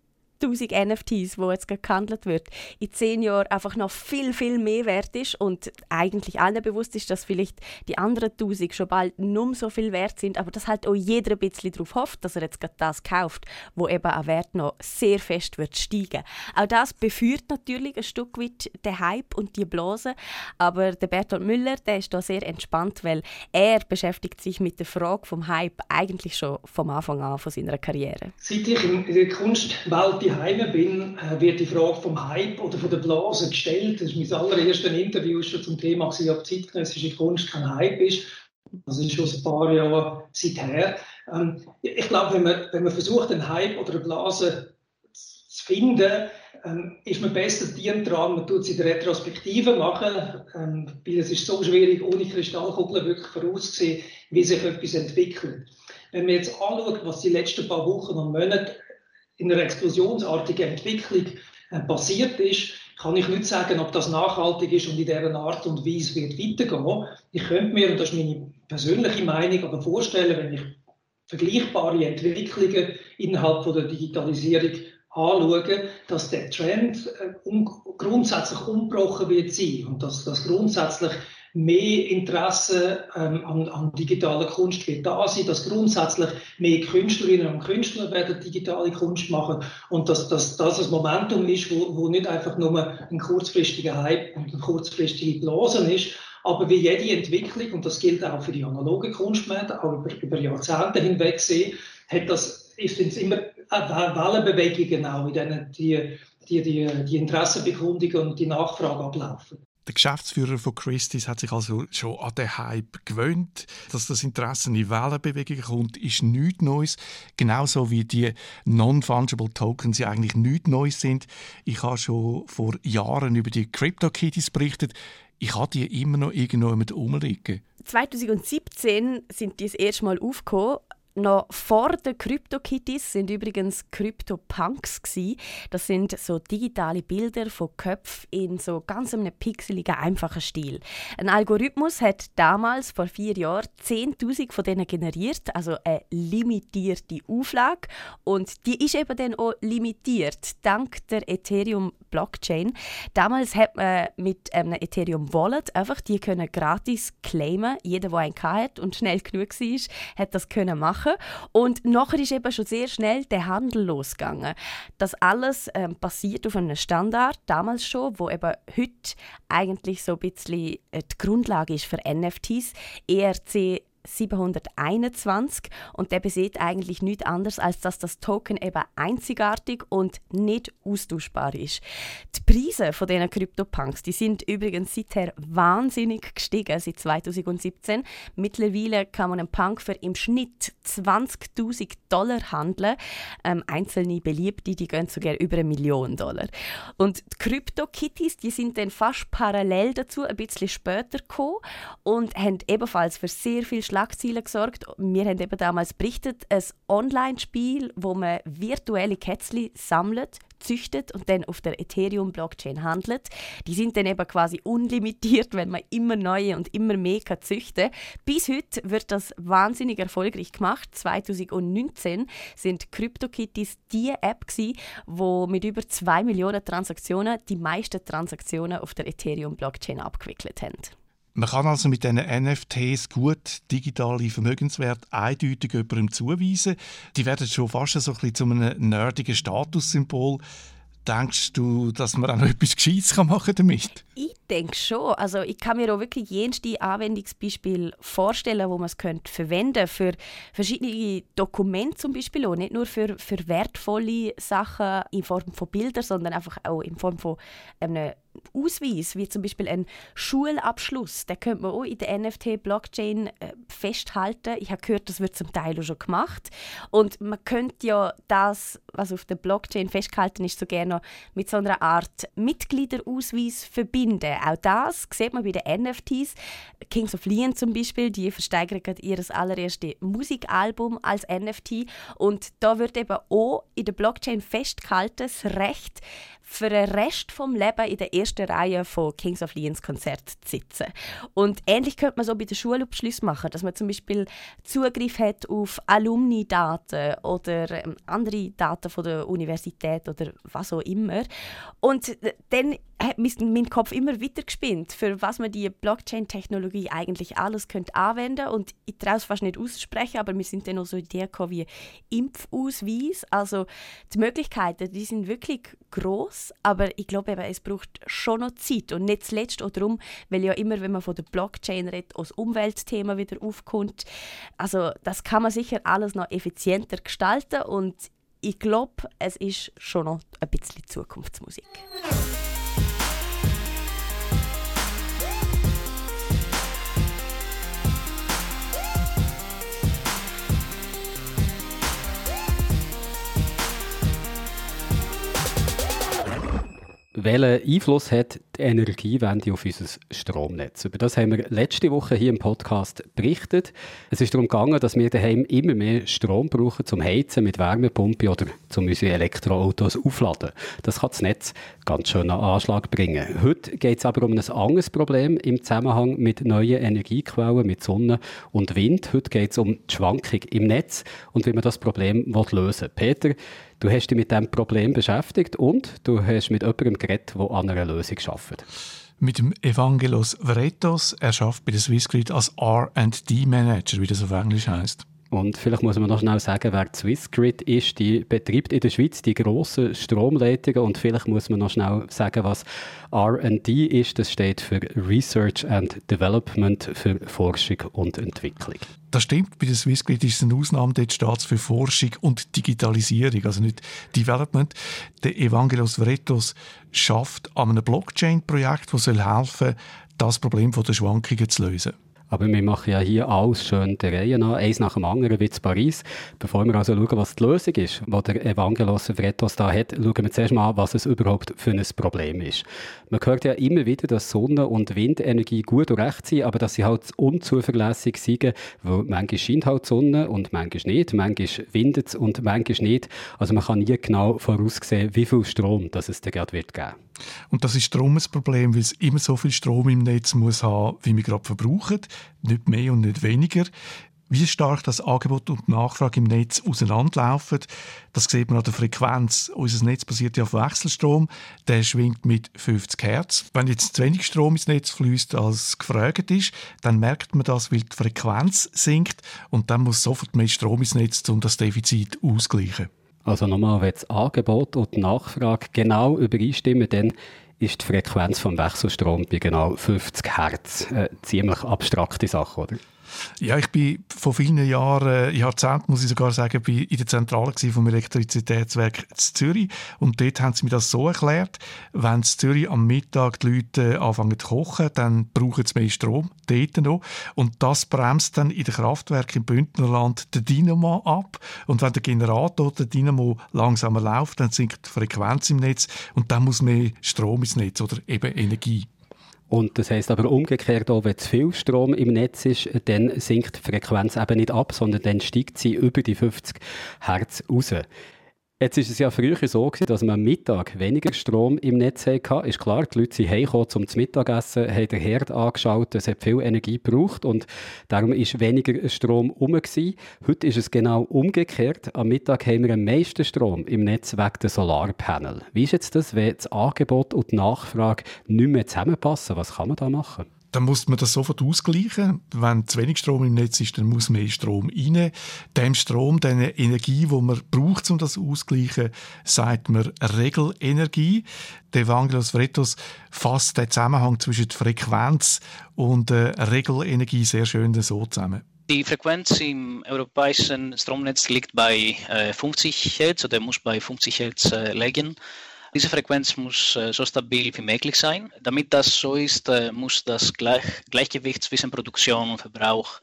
1000 NFTs, wo jetzt gehandelt wird, in zehn Jahren einfach noch viel, viel mehr wert ist und eigentlich allen bewusst ist, dass vielleicht die anderen 1000 schon bald nur so viel wert sind, aber dass halt auch jeder ein bisschen darauf hofft, dass er jetzt gerade das kauft, wo eben an Wert noch sehr fest wird steigen. Auch das beführt natürlich ein Stück weit den Hype und die Blase, aber der Bertolt Müller, der ist da sehr entspannt, weil er beschäftigt sich mit der Frage vom Hype eigentlich schon vom Anfang an von seiner Karriere. Seit ich in der Kunstwelt daheim bin, äh, wird die Frage vom Hype oder von der Blase gestellt. Das ist mein allererstes Interview schon zum Thema, ob zeitgenössische Kunst kein Hype ist. Das ist schon ein paar Jahre seither. Ähm, ich glaube, wenn man, wenn man versucht, einen Hype oder eine Blase zu finden, ähm, ist man besser dient daran, man tut sie in der Retrospektive machen, ähm, weil es ist so schwierig, ohne Kristallkugel wirklich vorauszusehen, wie sich etwas entwickelt. Wenn man jetzt anschaut, was die letzten paar Wochen und Monate in einer explosionsartigen Entwicklung äh, passiert ist, kann ich nicht sagen, ob das nachhaltig ist und in dieser Art und Weise wird weitergehen. Ich könnte mir, und das ist meine persönliche Meinung, aber vorstellen, wenn ich vergleichbare Entwicklungen innerhalb von der Digitalisierung anschaue, dass der Trend äh, um, grundsätzlich umgebrochen wird sein und dass das grundsätzlich mehr Interesse ähm, an, an digitaler Kunst wird. Da sein, dass grundsätzlich mehr Künstlerinnen und Künstler werden digitale Kunst machen. Und dass, dass das ein Momentum ist, wo, wo nicht einfach nur ein kurzfristiger Hype und eine kurzfristige Blasen ist, aber wie jede Entwicklung, und das gilt auch für die analoge Kunstmärkte, auch über, über Jahrzehnte hinweg sehen, hat das, finde es immer Wellenbewegungen auch, in denen die, die, die, die Interessenbekundungen und die Nachfrage ablaufen. Der Geschäftsführer von Christie's hat sich also schon an den Hype gewöhnt. Dass das Interesse in Wellenbewegungen kommt, ist nichts Neues. Genauso wie die Non-Fungible Tokens ja eigentlich nichts Neues sind. Ich habe schon vor Jahren über die CryptoKitties berichtet. Ich habe die immer noch irgendwo mit rumliegen. 2017 sind die das erste Mal aufgekommen noch vor den CryptoKitties sind übrigens CryptoPunks Das sind so digitale Bilder von Köpfen in so ganz einem pixeligen, einfachen Stil. Ein Algorithmus hat damals vor vier Jahren 10.000 von denen generiert, also eine limitierte Auflage. Und die ist eben dann auch limitiert dank der Ethereum Blockchain. Damals hat man mit einem Ethereum Wallet einfach die können gratis claimen. Jeder, der einen hat und schnell genug war, hat das können machen machen. Und nachher ist eben schon sehr schnell der Handel losgegangen. Das alles ähm, basiert auf einem Standard, damals schon, wo eben heute eigentlich so ein bisschen äh, die Grundlage ist für NFTs. ERC 721 und der besieht eigentlich nichts anderes, als dass das Token eben einzigartig und nicht austauschbar ist. Die Preise von diesen CryptoPunks, die sind übrigens seither wahnsinnig gestiegen, seit 2017. Mittlerweile kann man einen Punk für im Schnitt 20.000 Dollar handeln. Ähm, einzelne Beliebte, die gehen sogar über eine Million Dollar. Und die Crypto-Kitties, die sind dann fast parallel dazu ein bisschen später gekommen und haben ebenfalls für sehr viel Schlagzeilen gesorgt. Wir haben eben damals berichtet, ein Online-Spiel, wo man virtuelle Kätzchen sammelt, züchtet und dann auf der Ethereum-Blockchain handelt. Die sind dann eben quasi unlimitiert, wenn man immer neue und immer mehr kann züchten Bis heute wird das wahnsinnig erfolgreich gemacht. 2019 sind CryptoKitties die App gewesen, wo mit über 2 Millionen Transaktionen die meisten Transaktionen auf der Ethereum-Blockchain abgewickelt haben. Man kann also mit diesen NFTs gut digitale Vermögenswerte eindeutig jemandem zuweisen. Die werden schon fast so ein bisschen zu einem nerdigen Statussymbol. Denkst du, dass man auch noch etwas Gescheites machen damit? Ich denke schon. Also ich kann mir auch wirklich jenste Anwendungsbeispiele vorstellen, wo man es könnte verwenden für verschiedene Dokumente zum Beispiel auch. Nicht nur für, für wertvolle Sachen in Form von Bildern, sondern einfach auch in Form von einem Ausweis, wie zum Beispiel ein Schulabschluss, den könnte man auch in der NFT-Blockchain äh, festhalten. Ich habe gehört, das wird zum Teil auch schon gemacht. Und man könnte ja das, was auf der Blockchain festgehalten ist, so gerne mit so einer Art Mitgliederausweis verbinden. Auch das sieht man bei den NFTs. Kings of Leon zum Beispiel, die versteigern gerade ihr allererstes Musikalbum als NFT. Und da wird eben auch in der Blockchain festgehalten, das Recht, für den Rest vom Leben in der ersten Reihe von Kings of Leons Konzert zu sitzen. Und ähnlich könnte man so bei den Schulabschlüssen machen, dass man zum Beispiel Zugriff hat auf Alumni-Daten oder ähm, andere Daten von der Universität oder was auch immer. Und dann hat mein Kopf immer weiter gespinnt, für was man die Blockchain-Technologie eigentlich alles könnte anwenden und ich traue es fast nicht aussprechen, aber wir sind dann auch so Ideen wie Impfausweis. Also die Möglichkeiten, die sind wirklich groß, aber ich glaube eben, es braucht schon noch Zeit und nicht zuletzt auch darum, weil ja immer, wenn man von der Blockchain redet, auch das Umweltthema wieder aufkommt. Also das kann man sicher alles noch effizienter gestalten und ich glaube, es ist schon noch ein bisschen Zukunftsmusik. Welchen Einfluss hat die Energiewende auf unser Stromnetz? Über das haben wir letzte Woche hier im Podcast berichtet. Es ist darum gegangen, dass wir daheim immer mehr Strom brauchen zum Heizen mit Wärmepumpe oder zum unsere Elektroautos aufladen. Das kann das Netz ganz schön einen Anschlag bringen. Heute geht es aber um ein anderes Problem im Zusammenhang mit neuen Energiequellen, mit Sonne und Wind. Heute geht es um die Schwankung im Netz und wie man das Problem lösen will. Peter, Du hast dich mit diesem Problem beschäftigt und du hast mit jemandem geredet, der an einer Lösung arbeitet. Mit dem Evangelos Vretos. Er arbeitet bei der Swissgrid als R&D-Manager, wie das auf Englisch heißt. Und vielleicht muss man noch schnell sagen, wer die Swissgrid ist. Die betreibt in der Schweiz die grossen Stromleitungen. Und vielleicht muss man noch schnell sagen, was R&D ist. Das steht für Research and Development, für Forschung und Entwicklung. Das stimmt, bei der Swissgrid ist es eine Ausnahme, dort steht es für Forschung und Digitalisierung, also nicht Development. Der Evangelos Vretos schafft an einem Blockchain-Projekt, das helfen soll, das Problem der Schwankungen zu lösen. Aber wir machen ja hier alles schön der Reihe nach, eins nach dem anderen wie in Paris. Bevor wir also schauen, was die Lösung ist, die der Evangelos Vretos da hat, schauen wir zuerst mal an, was es überhaupt für ein Problem ist. Man hört ja immer wieder, dass Sonne- und Windenergie gut und recht sind, aber dass sie halt unzuverlässig sind, weil manchmal scheint halt Sonne und manchmal nicht, manchmal windet es und manchmal nicht. Also man kann nie genau voraussehen, wie viel Strom das es da gerade wird geben. Und das ist darum ein Problem, weil es immer so viel Strom im Netz muss haben, wie wir gerade verbrauchen nicht mehr und nicht weniger. Wie stark das Angebot und Nachfrage im Netz auseinanderlaufen, das sieht man an der Frequenz. Unser Netz basiert ja auf Wechselstrom, der schwingt mit 50 Hertz. Wenn jetzt zu wenig Strom ins Netz fließt, als gefragt ist, dann merkt man das, weil die Frequenz sinkt und dann muss sofort mehr Strom ins Netz, um das Defizit auszugleichen. Also nochmal, wenn das Angebot und die Nachfrage genau übereinstimmen, dann ist die Frequenz vom Wechselstrom bei genau 50 Hertz. Eine ziemlich abstrakte Sache, oder? Ja, ich bin vor vielen Jahren, Jahrzehnten muss ich sogar sagen, in der Zentrale vom Elektrizitätswerk Zürich. Und dort haben sie mir das so erklärt, wenn in Zürich am Mittag die Leute anfangen zu kochen, dann brauchen sie mehr Strom, dort noch. Und das bremst dann in den Kraftwerken im Bündnerland den Dynamo ab. Und wenn der Generator, der Dynamo langsamer läuft, dann sinkt die Frequenz im Netz. Und dann muss mehr Strom ins Netz oder eben Energie. Und das heißt aber umgekehrt auch, wenn zu viel Strom im Netz ist, dann sinkt die Frequenz eben nicht ab, sondern dann steigt sie über die 50 Hertz raus. Jetzt ist es ja früher so gewesen, dass man am Mittag weniger Strom im Netz hatte. Ist klar, die Leute sind heimgekommen zum Mittagessen, haben den Herd angeschaut, es hat viel Energie gebraucht und darum ist weniger Strom rum gewesen. Heute ist es genau umgekehrt. Am Mittag haben wir am meisten Strom im Netz wegen der Solarpanel. Wie ist jetzt das, wenn das Angebot und die Nachfrage nicht mehr zusammenpassen? Was kann man da machen? Dann muss man das sofort ausgleichen. Wenn zu wenig Strom im Netz ist, dann muss mehr Strom rein. Dem Strom, der Energie, die man braucht, um das auszugleichen, sagt man Regelenergie. Der Evangelos Vretos fasst den Zusammenhang zwischen Frequenz und äh, Regelenergie sehr schön so zusammen. Die Frequenz im europäischen Stromnetz liegt bei äh, 50 Hertz oder muss bei 50 Hertz äh, liegen. Diese Frequenz muss so stabil wie möglich sein. Damit das so ist, muss das Gleich Gleichgewicht zwischen Produktion und Verbrauch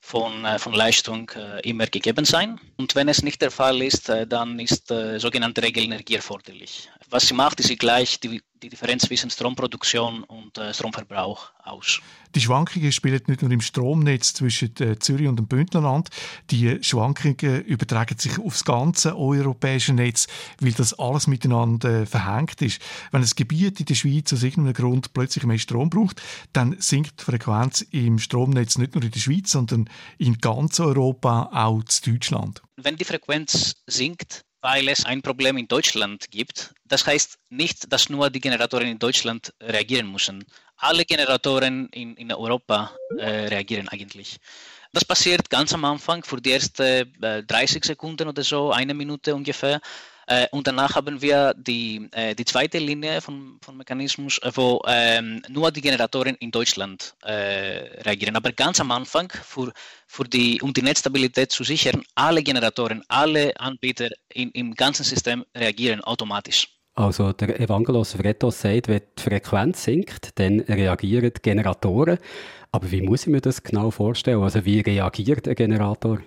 von, von Leistung immer gegeben sein. Und wenn es nicht der Fall ist, dann ist sogenannte Regelenergie erforderlich. Was sie macht, ist sie gleich die, die Differenz zwischen Stromproduktion und äh, Stromverbrauch aus. Die Schwankungen spielen nicht nur im Stromnetz zwischen äh, Zürich und dem Bündnerland. Die Schwankungen übertragen sich aufs ganze europäische Netz, weil das alles miteinander äh, verhängt ist. Wenn ein Gebiet in der Schweiz aus irgendeinem Grund plötzlich mehr Strom braucht, dann sinkt die Frequenz im Stromnetz nicht nur in der Schweiz, sondern in ganz Europa, auch in Deutschland. Wenn die Frequenz sinkt, weil es ein Problem in Deutschland gibt. Das heißt nicht, dass nur die Generatoren in Deutschland reagieren müssen. Alle Generatoren in, in Europa äh, reagieren eigentlich. Das passiert ganz am Anfang, für die ersten äh, 30 Sekunden oder so, eine Minute ungefähr. Äh, und danach haben wir die, äh, die zweite Linie von, von Mechanismus, äh, wo ähm, nur die Generatoren in Deutschland reagieren. Aber ganz am Anfang, für, für die, um die Netzstabilität zu sichern, alle Generatoren, alle Anbieter in, im ganzen System reagieren automatisch. Also der Evangelos Vretos sagt, wenn die Frequenz sinkt, dann reagieren die Generatoren. Aber wie muss ich mir das genau vorstellen? Also wie reagiert ein Generator?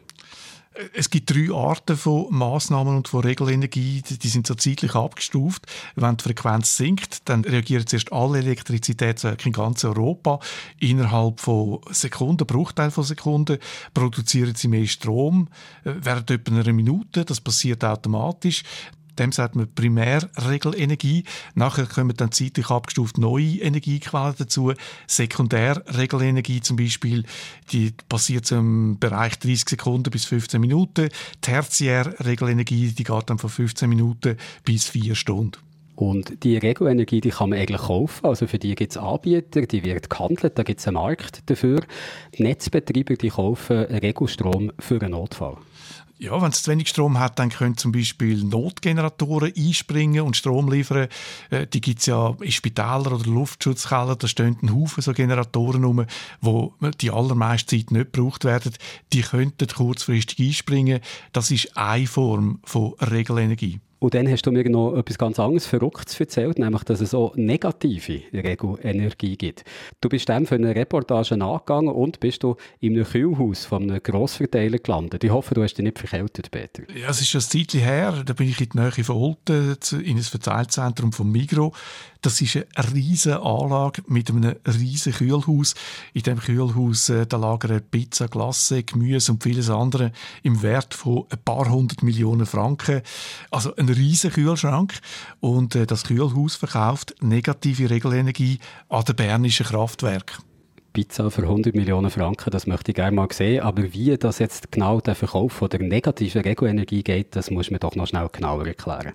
Es gibt drei Arten von Maßnahmen und von Regelenergie, die sind so zeitlich abgestuft. Wenn die Frequenz sinkt, dann reagiert zuerst alle Elektrizitätswerke in ganz Europa. Innerhalb von Sekunden, Bruchteil von Sekunden, produzieren sie mehr Strom äh, während etwa einer Minute. Das passiert automatisch dem sagt man Primärregelenergie. Nachher kommen dann zeitlich abgestuft neue Energiequellen dazu. Sekundärregelenergie zum Beispiel, die passiert im Bereich 30 Sekunden bis 15 Minuten. Tertiärregelenergie, die geht dann von 15 Minuten bis 4 Stunden. Und die Regelenergie, die kann man eigentlich kaufen. Also für die gibt es Anbieter, die wird gehandelt, da gibt es einen Markt dafür. Die Netzbetreiber, die kaufen Regelstrom für einen Notfall. Ja, wenn es zu wenig Strom hat, dann können zum Beispiel Notgeneratoren einspringen und Strom liefern. Äh, die gibt es ja in Spitälern oder Luftschutzkeller, da stehen ein Haufen so Generatoren rum, wo die allermeiste Zeit nicht gebraucht werden. Die könnten kurzfristig einspringen. Das ist eine Form von Regelenergie. Und dann hast du mir noch etwas ganz anderes Verrücktes erzählt, nämlich, dass es so negative Regelenergie gibt. Du bist dem für eine Reportage nachgegangen und bist du in einem Kühlhaus von einem Grossverteiler gelandet. Ich hoffe, du hast dich nicht verkältet, Peter. Ja, es ist schon ein Zeitchen her. Da bin ich in die Nähe von Olten, in ein Verteilzentrum von Migro. Das ist eine riesige Anlage mit einem riesigen Kühlhaus. In diesem Kühlhaus äh, da lagern Pizza, Glasse, Gemüse und vieles andere im Wert von ein paar hundert Millionen Franken. Also ein riesiger Kühlschrank. Und äh, das Kühlhaus verkauft negative Regelenergie an den bernischen Kraftwerk. Pizza für 100 Millionen Franken, das möchte ich gerne mal sehen. Aber wie das jetzt genau der Verkauf von der negativen Regelenergie geht, das muss man doch noch schnell genauer erklären.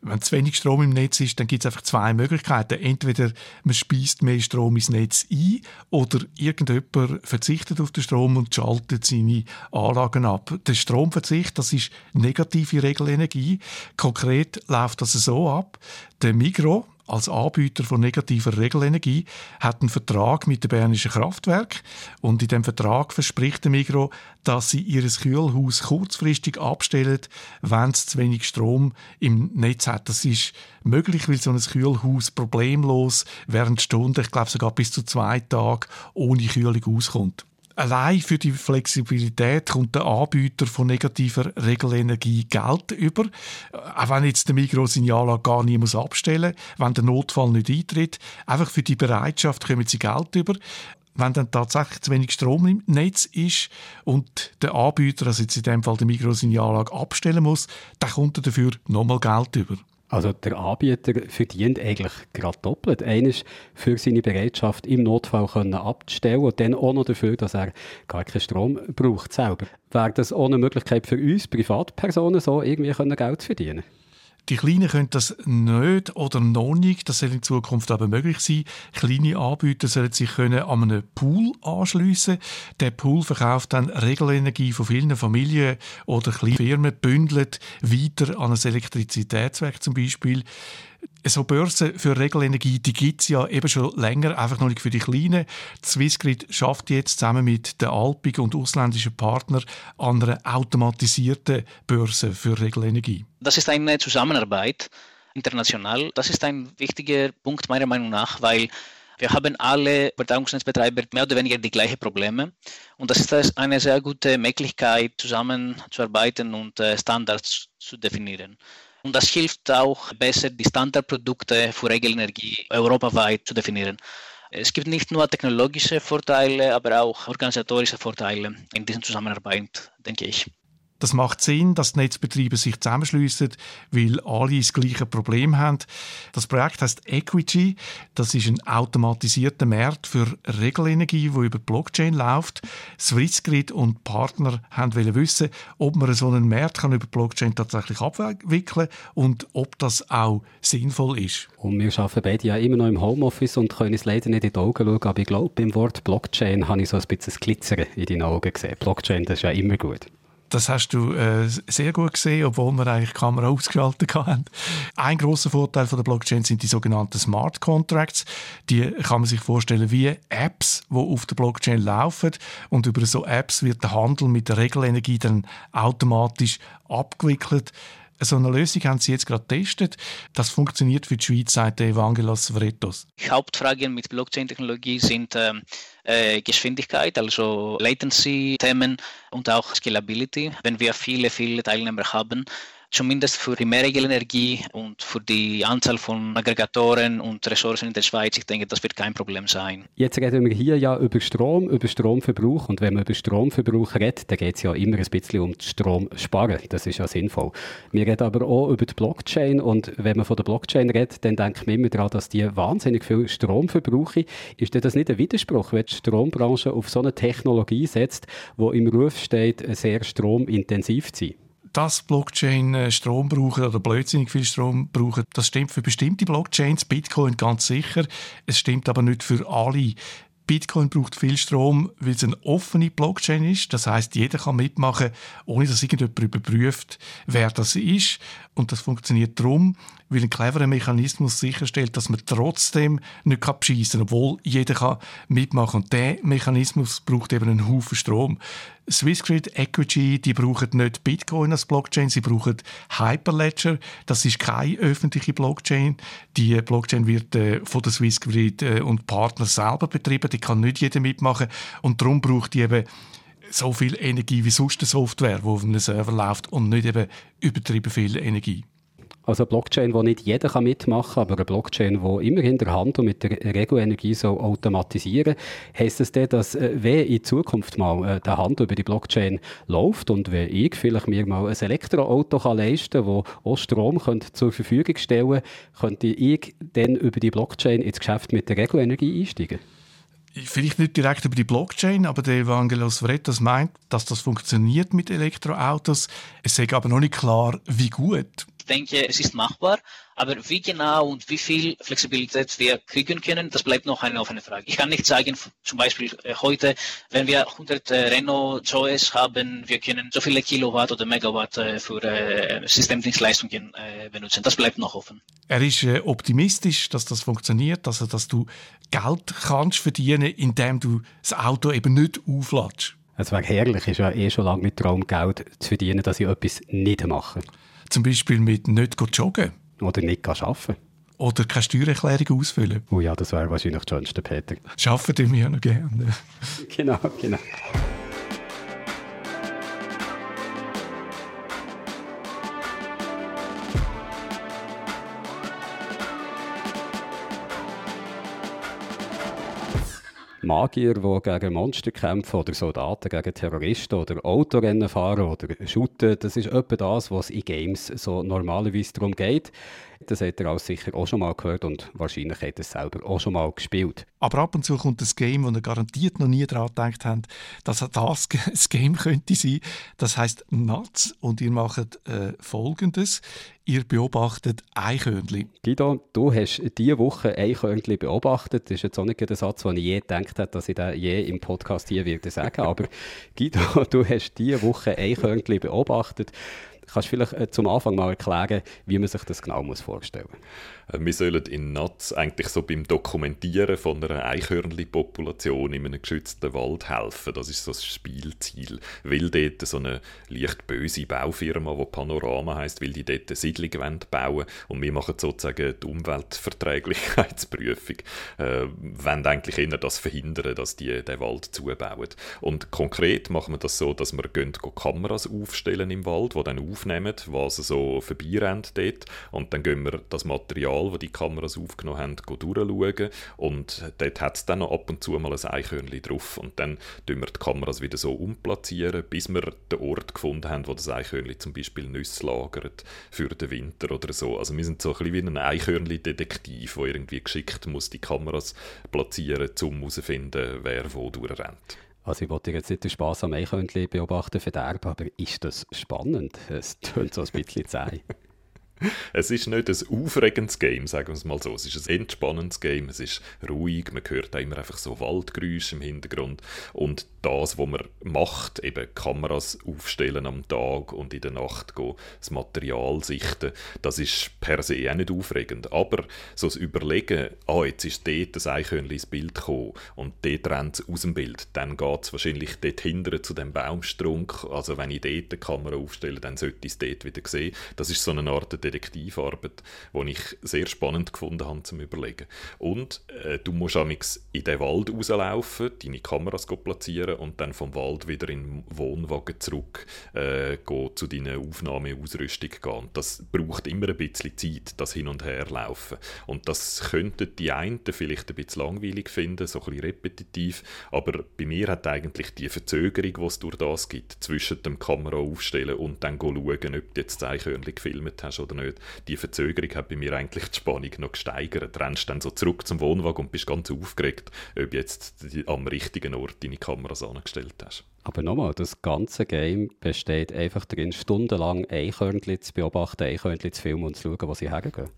Wenn zu wenig Strom im Netz ist, dann gibt es einfach zwei Möglichkeiten. Entweder man speist mehr Strom ins Netz ein oder irgendjemand verzichtet auf den Strom und schaltet seine Anlagen ab. Der Stromverzicht, das ist negative Regelenergie. Konkret läuft das so ab. Der Migro, als Anbieter von negativer Regelenergie hat einen Vertrag mit dem Bernischen Kraftwerk und in dem Vertrag verspricht der Migro, dass sie ihr Kühlhaus kurzfristig abstellen, wenn es zu wenig Strom im Netz hat. Das ist möglich, weil so ein Kühlhaus problemlos während Stunden, ich glaube sogar bis zu zwei Tagen ohne Kühlung auskommt. Allein für die Flexibilität kommt der Anbieter von negativer Regelenergie Geld über. Auch wenn jetzt der Anlage gar nie muss abstellen muss, wenn der Notfall nicht eintritt. Einfach für die Bereitschaft kommen sie Geld über wenn dann tatsächlich zu wenig Strom im Netz ist und der Anbieter, also jetzt in dem Fall seine Anlage abstellen muss, dann kommt er dafür nochmal Geld über. Also der Anbieter verdient eigentlich gerade doppelt. Eines für seine Bereitschaft im Notfall können abzustellen und dann auch noch dafür, dass er gar keinen Strom braucht selber. Wäre das eine Möglichkeit für uns Privatpersonen so irgendwie Geld zu verdienen? Die Kleinen können das nicht oder noch nicht. Das soll in Zukunft aber möglich sein. Kleine Anbieter sollen sich können an einen Pool anschliessen. Der Pool verkauft dann Regelenergie von vielen Familien oder kleinen Firmen, bündelt weiter an ein Elektrizitätswerk zum Beispiel so Börsen für Regelenergie, die gibt es ja eben schon länger, einfach noch nicht für die Kleinen. Swissgrid schafft jetzt zusammen mit den Alpig und ausländischen Partnern an einer automatisierten Börse für Regelenergie. Das ist eine Zusammenarbeit international. Das ist ein wichtiger Punkt meiner Meinung nach, weil wir haben alle Übertragungsnetzbetreiber mehr oder weniger die gleichen Probleme. Und das ist eine sehr gute Möglichkeit, zusammenzuarbeiten und äh, Standards zu definieren. Und das hilft auch besser, die Standardprodukte für Regelenergie europaweit zu definieren. Es gibt nicht nur technologische Vorteile, aber auch organisatorische Vorteile in dieser Zusammenarbeit, denke ich. Das macht Sinn, dass die Netzbetriebe sich zusammenschließen, weil alle das gleiche Problem haben. Das Projekt heißt Equity. Das ist ein automatisierter Markt für Regelenergie, wo über Blockchain läuft. Swissgrid und Partner haben wissen, ob man so einen Markt kann über Blockchain tatsächlich abwickeln und ob das auch sinnvoll ist. Und wir arbeiten beide ja immer noch im Homeoffice und können es leider nicht in die Augen schauen, aber ich glaube, beim Wort Blockchain habe ich so ein bisschen Glitzern in den Augen gesehen. Blockchain, das ist ja immer gut. Das hast du äh, sehr gut gesehen, obwohl wir eigentlich die Kamera ausgeschaltet haben. Ein großer Vorteil von der Blockchain sind die sogenannten Smart Contracts. Die kann man sich vorstellen wie Apps, die auf der Blockchain laufen. Und über so Apps wird der Handel mit der Regelenergie dann automatisch abgewickelt. So eine Lösung haben Sie jetzt gerade getestet. Das funktioniert für die Schweiz, sagt Evangelos Vretos. Hauptfragen mit Blockchain-Technologie sind ähm, äh, Geschwindigkeit, also Latency-Themen und auch Scalability. Wenn wir viele, viele Teilnehmer haben, zumindest für die Mehrregenenergie und für die Anzahl von Aggregatoren und Ressourcen in der Schweiz, ich denke, das wird kein Problem sein. Jetzt reden wir hier ja über Strom, über Stromverbrauch und wenn man über Stromverbrauch redet, dann geht es ja immer ein bisschen um Strom sparen. Das ist ja sinnvoll. Wir reden aber auch über die Blockchain und wenn man von der Blockchain redet, dann denkt man immer daran, dass die wahnsinnig viel Strom verbrauchen. Ist das nicht ein Widerspruch, wenn die Strombranche auf so eine Technologie setzt, die im Ruf steht, sehr stromintensiv zu sein? Dass Blockchain äh, Strom brauchen oder blödsinnig viel Strom brauchen, das stimmt für bestimmte Blockchains, Bitcoin ganz sicher. Es stimmt aber nicht für alle. Bitcoin braucht viel Strom, weil es eine offene Blockchain ist. Das heißt, jeder kann mitmachen, ohne dass irgendjemand überprüft, wer das ist. Und das funktioniert darum, weil ein cleverer Mechanismus sicherstellt, dass man trotzdem nicht beschissen kann, obwohl jeder kann mitmachen Und der Mechanismus braucht eben einen Haufen Strom. Swissgrid Equity, die brauchen nicht Bitcoin als Blockchain, sie brauchen Hyperledger. Das ist keine öffentliche Blockchain. Die Blockchain wird äh, von der Swissgrid äh, und Partner selber betrieben. Die kann nicht jeder mitmachen. Und darum braucht die eben so viel Energie wie sonst eine Software, die auf einem Server läuft und nicht eben übertrieben viel Energie. Also eine Blockchain, wo nicht jeder kann mitmachen kann, aber eine Blockchain, die immerhin der Handel mit der Regenenergie so automatisieren Heißt das denn, dass äh, wenn in Zukunft mal äh, der Handel über die Blockchain läuft und wenn ich vielleicht mir mal ein Elektroauto kann leisten kann, das auch Strom könnte zur Verfügung stellen könnte ich dann über die Blockchain ins Geschäft mit der Regenenergie einsteigen? Vielleicht nicht direkt über die Blockchain, aber der Evangelos Vretas meint, dass das funktioniert mit Elektroautos. Es ist aber noch nicht klar, wie gut denke, es ist machbar, aber wie genau und wie viel Flexibilität wir kriegen können, das bleibt noch eine offene Frage. Ich kann nicht sagen, zum Beispiel äh, heute, wenn wir 100 äh, Renault Zoes haben, wir können so viele Kilowatt oder Megawatt äh, für Systemdienstleistungen benutzen. Das bleibt noch offen. Er ist optimistisch, dass das funktioniert, also dass du Geld kannst verdienen, indem du das Auto eben nicht aufladest. Es wäre herrlich, ist ja eh schon lange mit Traum Geld zu verdienen, dass ich etwas nicht mache. Zum Beispiel mit nicht joggen. Oder nicht arbeiten. oder keine Steuererklärung ausfüllen. Oh ja, das wäre wahrscheinlich das Schönste, Peter. Schaffen wir ja noch gerne. <laughs> genau, genau. Magier, die gegen Monster kämpfen oder Soldaten gegen Terroristen oder Autorennen fahren oder shooten, das ist etwa das, was in Games so normalerweise darum geht. Das hat er auch sicher auch schon mal gehört und wahrscheinlich hat er es selber auch schon mal gespielt. Aber ab und zu kommt ein Game, wo ihr garantiert noch nie daran gedacht habt, dass das ein Game könnte sein. Das heißt Nuts und ihr macht äh, Folgendes. Ihr beobachtet Eichhörnchen. Guido, du hast diese Woche Eichhörnchen beobachtet. Das ist jetzt auch nicht der Satz, den ich je gedacht habe, dass ich den je im Podcast hier würde sagen. Aber Guido, du hast diese Woche Eichhörnchen beobachtet. Kannst du vielleicht äh, zum Anfang mal erklären, wie man sich das genau muss vorstellen muss? Äh, wir sollen in Natz eigentlich so beim Dokumentieren von einer Eichhörnli-Population in einem geschützten Wald helfen. Das ist so das Spielziel. Weil dort so eine leicht böse Baufirma, die Panorama heißt, will die dort eine Siedlung bauen und wir machen sozusagen die Umweltverträglichkeitsprüfung. Äh, wollen eigentlich eher das verhindern, dass die den Wald zubauen. Und konkret machen wir das so, dass wir gehen, Kameras aufstellen im Wald, die dann aufnehmen, was so vorbeirennt dort und dann gehen wir das Material das die Kameras aufgenommen haben, durchschauen. Und dort hat es dann noch ab und zu mal ein Eichhörnchen drauf. Und dann tun wir die Kameras wieder so umplatzieren, bis wir den Ort gefunden haben, wo das Eichhörnchen zum Beispiel Nüsse lagert für den Winter oder so. Also wir sind so ein bisschen wie ein Eichhörnchen-Detektiv, der irgendwie geschickt muss die Kameras platzieren, um herauszufinden, wer wo durchrennt. Also ich wollte jetzt nicht den Spass am Eichhörnchen beobachten verderben, aber ist das spannend? Es tönt so ein bisschen zäh. <laughs> <laughs> es ist nicht ein aufregendes Game, sagen wir es mal so. Es ist ein entspannendes Game, es ist ruhig, man hört auch immer einfach so Waldgeräusche im Hintergrund. Und das, was man macht, eben Kameras aufstellen am Tag und in der Nacht gehen, das Material sichten, das ist per se auch nicht aufregend. Aber so das Überlegen, ah, jetzt ist dort das Eichhörnchen ins Bild gekommen und dort rennt es aus dem Bild, dann geht es wahrscheinlich dort hinten zu dem Baumstrunk. Also wenn ich dort die Kamera aufstelle, dann sollte ich es dort wieder sehen. Das ist so eine Art Detektivarbeit, die ich sehr spannend gefunden habe zum Überlegen. Und äh, du musst in den Wald rauslaufen, deine Kameras platzieren und dann vom Wald wieder in den Wohnwagen zurück äh, zu deiner Aufnahmeausrüstung gehen. Das braucht immer ein bisschen Zeit, das Hin- und Herlaufen. Und das könnten die einen vielleicht ein bisschen langweilig finden, so ein bisschen repetitiv, aber bei mir hat eigentlich die Verzögerung, die es durch das gibt, zwischen dem Kamera aufstellen und dann schauen, ob du jetzt Eichhörnchen gefilmt hast oder nicht. Die Verzögerung hat bei mir eigentlich die Spannung noch gesteigert. Du rennst dann so zurück zum Wohnwagen und bist ganz aufgeregt, ob jetzt am richtigen Ort deine Kameras angestellt hast. Aber nochmal, das ganze Game besteht einfach darin, stundenlang Eichhörnchen zu beobachten, Eichhörnchen zu filmen und zu schauen, wo sie hergehen.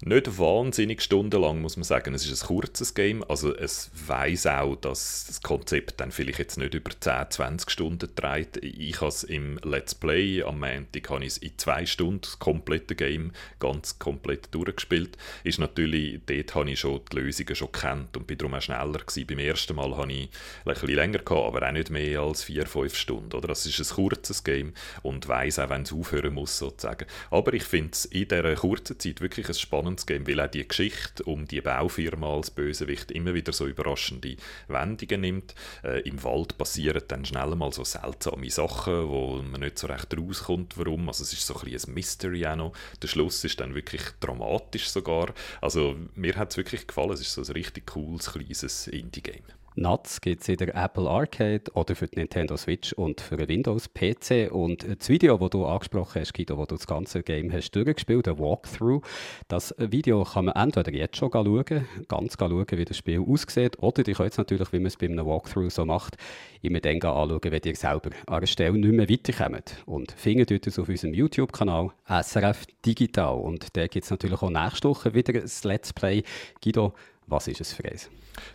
Nicht wahnsinnig stundenlang, muss man sagen. Es ist ein kurzes Game, also es weiß auch, dass das Konzept dann vielleicht jetzt nicht über 10, 20 Stunden trägt. Ich habe es im Let's Play am Montag in zwei Stunden das komplette Game ganz komplett durchgespielt. Ist natürlich, dort habe ich schon die Lösungen schon kennt und bin darum auch schneller gewesen. Beim ersten Mal habe ich ein bisschen länger gehabt, aber auch nicht mehr als 4, 5 Stunden. Oder? Das ist ein kurzes Game und weiß auch, wenn es aufhören muss sozusagen. Aber ich finde es in dieser kurzen Zeit wirklich ein spannendes Game, weil auch die Geschichte um die Baufirma als Bösewicht immer wieder so überraschende Wendungen nimmt. Äh, Im Wald passieren dann schnell mal so seltsame Sachen, wo man nicht so recht rauskommt, warum. Also es ist so ein bisschen ein Mystery auch noch. Der Schluss ist dann wirklich dramatisch sogar. Also mir hat es wirklich gefallen. Es ist so ein richtig cooles, kleines Indie-Game. Nuts gibt es in der Apple Arcade oder für die Nintendo Switch und für den Windows PC. Und das Video, das du angesprochen hast, Guido, wo du das ganze Game hast durchgespielt, ein Walkthrough, das Video kann man entweder jetzt schon schauen, ganz schauen, wie das Spiel aussieht, oder ihr könnt es natürlich, wie man es bei einem Walkthrough so macht, immer dann anschauen, wenn ihr selber an einer Stelle nicht mehr weiterkommt. Und findet es auf unserem YouTube-Kanal SRF Digital. Und da gibt es natürlich auch nächste Woche wieder ein Let's Play. Guido, was ist es für eins?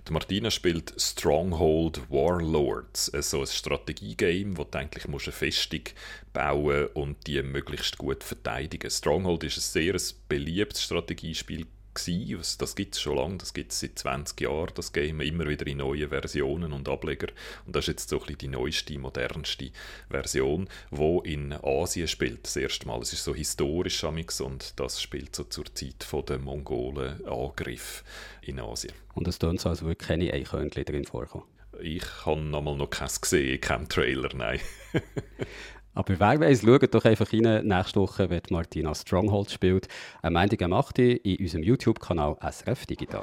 Die Martina spielt Stronghold Warlords, so ein Strategiegame, wo du eigentlich musst eine Festung bauen und die möglichst gut verteidigen. Stronghold ist ein sehr beliebtes Strategiespiel gewesen. Das gibt es schon lange, das gibt es seit 20 Jahren, das Game, immer wieder in neuen Versionen und Ableger. Und das ist jetzt so ein bisschen die neueste, modernste Version, wo in Asien spielt, das erste Mal. Es ist so historisch und das spielt so zur Zeit der Mongolen-Angriff in Asien. Und es tut so, als würde keine Eichhörnchen drin vorkommen. Ich habe noch mal noch keins gesehen, keinen Trailer, nein. <laughs> Aber wer weiß, schaut doch einfach rein. Nächste Woche wird Martina Stronghold spielt. Am Montag am 8. in unserem YouTube-Kanal SRF Digital.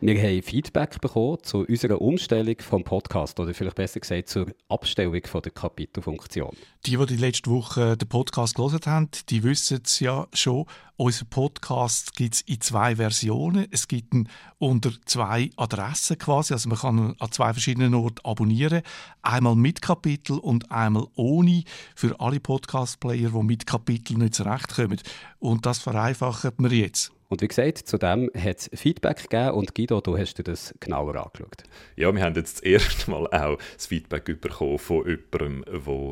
Wir haben Feedback bekommen zu unserer Umstellung vom Podcast oder vielleicht besser gesagt zur Abstellung von der Kapitelfunktion. Die, die die letzte Woche den Podcast gelesen haben, die wissen es ja schon. Unser Podcast gibt es in zwei Versionen. Es gibt ihn unter zwei Adressen quasi. Also man kann ihn an zwei verschiedenen Orten abonnieren. Einmal mit Kapitel und einmal ohne. Für alle Podcast-Player, die mit Kapitel nicht zurechtkommen. Und das vereinfacht wir jetzt. Und wie gesagt, zu dem hat es Feedback gegeben und Guido, du hast dir das genauer angeschaut. Ja, wir haben jetzt das erste Mal auch das Feedback bekommen von jemandem,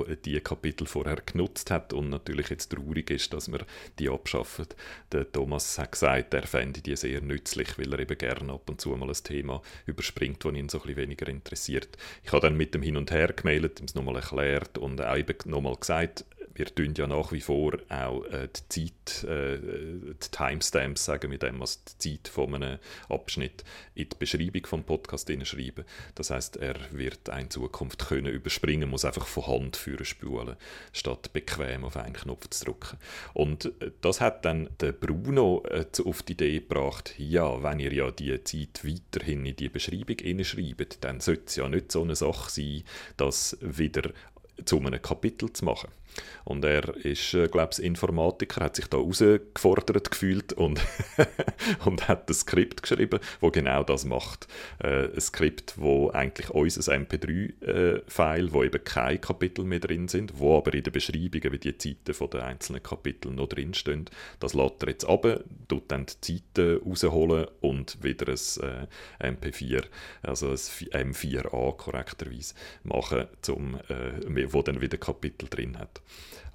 der diese Kapitel vorher genutzt hat und natürlich jetzt traurig ist, dass wir die abschaffen. Der Thomas hat gesagt, er fände die sehr nützlich, weil er eben gerne ab und zu mal ein Thema überspringt, das ihn so ein weniger interessiert. Ich habe dann mit dem Hin und Her gemailt, ihm es nochmal erklärt und auch eben nochmal gesagt, wir tun ja nach wie vor auch äh, die Zeit, äh, die Timestamps, sagen wir dem, also die Zeit von einem Abschnitt in die Beschreibung vom Podcast schreiben. Das heißt, er wird in Zukunft können überspringen, muss einfach von Hand führen spulen, statt bequem auf einen Knopf zu drücken. Und äh, das hat dann der Bruno äh, auf die Idee gebracht, ja, wenn ihr ja die Zeit weiterhin in die Beschreibung schreibt, dann sollte es ja nicht so eine Sache sein, dass wieder zu einem Kapitel zu machen. Und er ist, äh, glaube ich, Informatiker, hat sich da herausgefordert gefühlt und, <laughs> und hat ein Skript geschrieben, wo genau das macht. Äh, ein Skript, wo eigentlich unser MP3-File, äh, wo eben keine Kapitel mehr drin sind, wo aber in den Beschreibungen, wie die Zeiten der einzelnen Kapitel noch drin stehen, das lädt er jetzt ab, tut dann die Zeiten rausholen und wieder ein äh, MP4, also ein M4A korrekterweise machen, zum, äh, wo dann wieder Kapitel drin hat.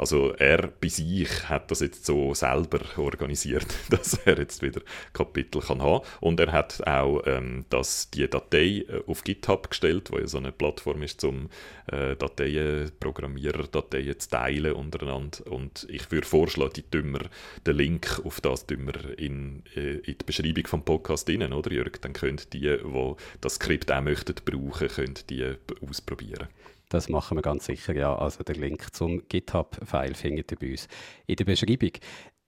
Also er bei sich hat das jetzt so selber organisiert, <laughs> dass er jetzt wieder Kapitel kann haben und er hat auch ähm, das, die Datei äh, auf GitHub gestellt, wo ja so eine Plattform ist, um äh, Dateien, Programmierer-Dateien zu teilen untereinander und ich würde vorschlagen, die tun den Link auf das tun in, äh, in die Beschreibung vom Podcast rein, oder Jörg? Dann können die, die das Skript auch möchten brauchen, können die ausprobieren. Das machen wir ganz sicher, ja. Also der Link zum GitHub-File findet ihr bei uns in der Beschreibung.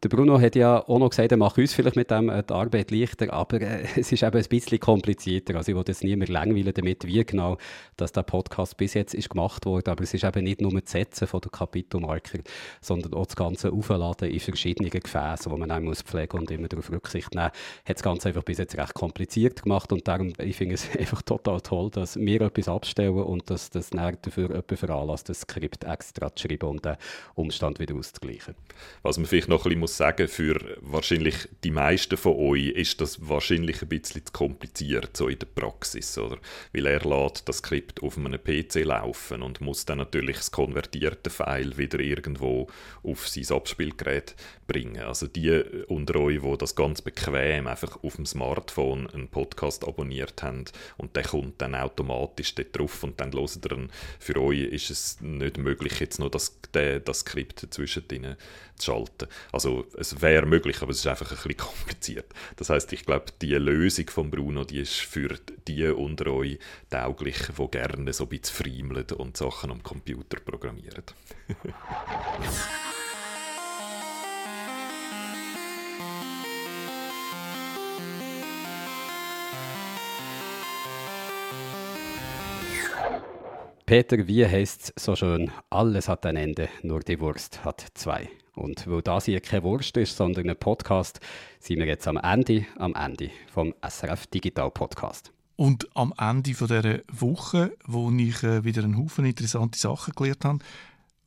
Der Bruno hat ja auch noch gesagt, er macht uns vielleicht mit dem äh, die Arbeit leichter, aber äh, <laughs> es ist eben ein bisschen komplizierter. Also ich will jetzt niemand langweilen damit, wie genau dass der Podcast bis jetzt ist gemacht wurde. Aber es ist eben nicht nur das Setzen von der Kapitelmarker, sondern auch das ganze Aufladen in verschiedenen Gefäßen, wo man dann muss pflegen und immer darauf Rücksicht nehmen. Hat das Ganze einfach bis jetzt recht kompliziert gemacht und darum, ich finde es <laughs> einfach total toll, dass wir etwas abstellen und dass das dann dafür jemand veranlasst, das Skript extra zu schreiben, um den Umstand wieder auszugleichen. Was man vielleicht noch ein bisschen muss sagen, für wahrscheinlich die meisten von euch ist das wahrscheinlich ein bisschen zu kompliziert, so in der Praxis, oder? Weil er lädt das Skript auf einem PC laufen und muss dann natürlich das konvertierte File wieder irgendwo auf sein Abspielgerät bringen. Also die unter euch, die das ganz bequem einfach auf dem Smartphone einen Podcast abonniert haben und der kommt dann automatisch dort drauf und dann loset ihr ihn. Für euch ist es nicht möglich, jetzt noch das, das Skript zwischen ihnen zu schalten. Also es wäre möglich, aber es ist einfach ein bisschen kompliziert. Das heißt, ich glaube, die Lösung von Bruno, die ist für die unter euch tauglich, die gerne so ein bisschen friemeln und Sachen am Computer programmieren. <laughs> Peter, wie heißt es so schön? Alles hat ein Ende, nur die Wurst hat zwei. Und weil das hier keine Wurst ist, sondern ein Podcast, sind wir jetzt am Ende, am Ende vom SRF Digital Podcast. Und am Ende von dieser Woche, wo ich äh, wieder einen Haufen interessante Sachen gelernt habe,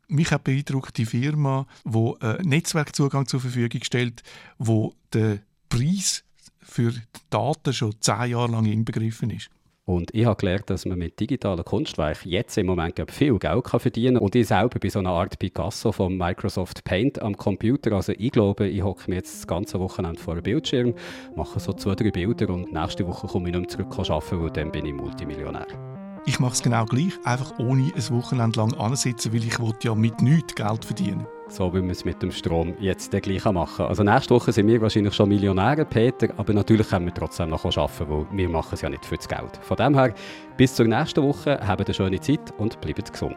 mich hat beeindruckt die Firma, die äh, Netzwerkzugang zur Verfügung stellt, wo der Preis für Daten schon zehn Jahre lang inbegriffen ist. Und ich habe gelernt, dass man mit digitalen Kunstwerken jetzt im Moment viel Geld kann verdienen kann. Und ich selber bin so eine Art Picasso von Microsoft Paint am Computer. Also ich glaube, ich hocke mir jetzt das ganze Wochenende vor einem Bildschirm, mache so zwei, drei Bilder und nächste Woche komme ich nicht mehr zurück arbeiten, weil dann bin ich Multimillionär. Ich mache es genau gleich, einfach ohne ein Wochenende lang ansitzen, weil ich ja mit nichts Geld verdienen so wie wir es mit dem Strom jetzt gleich machen Also nächste Woche sind wir wahrscheinlich schon Millionäre, Peter, aber natürlich können wir trotzdem noch arbeiten, weil wir machen es ja nicht für das Geld. Von dem her, bis zur nächsten Woche, habt eine schöne Zeit und bleibt gesund.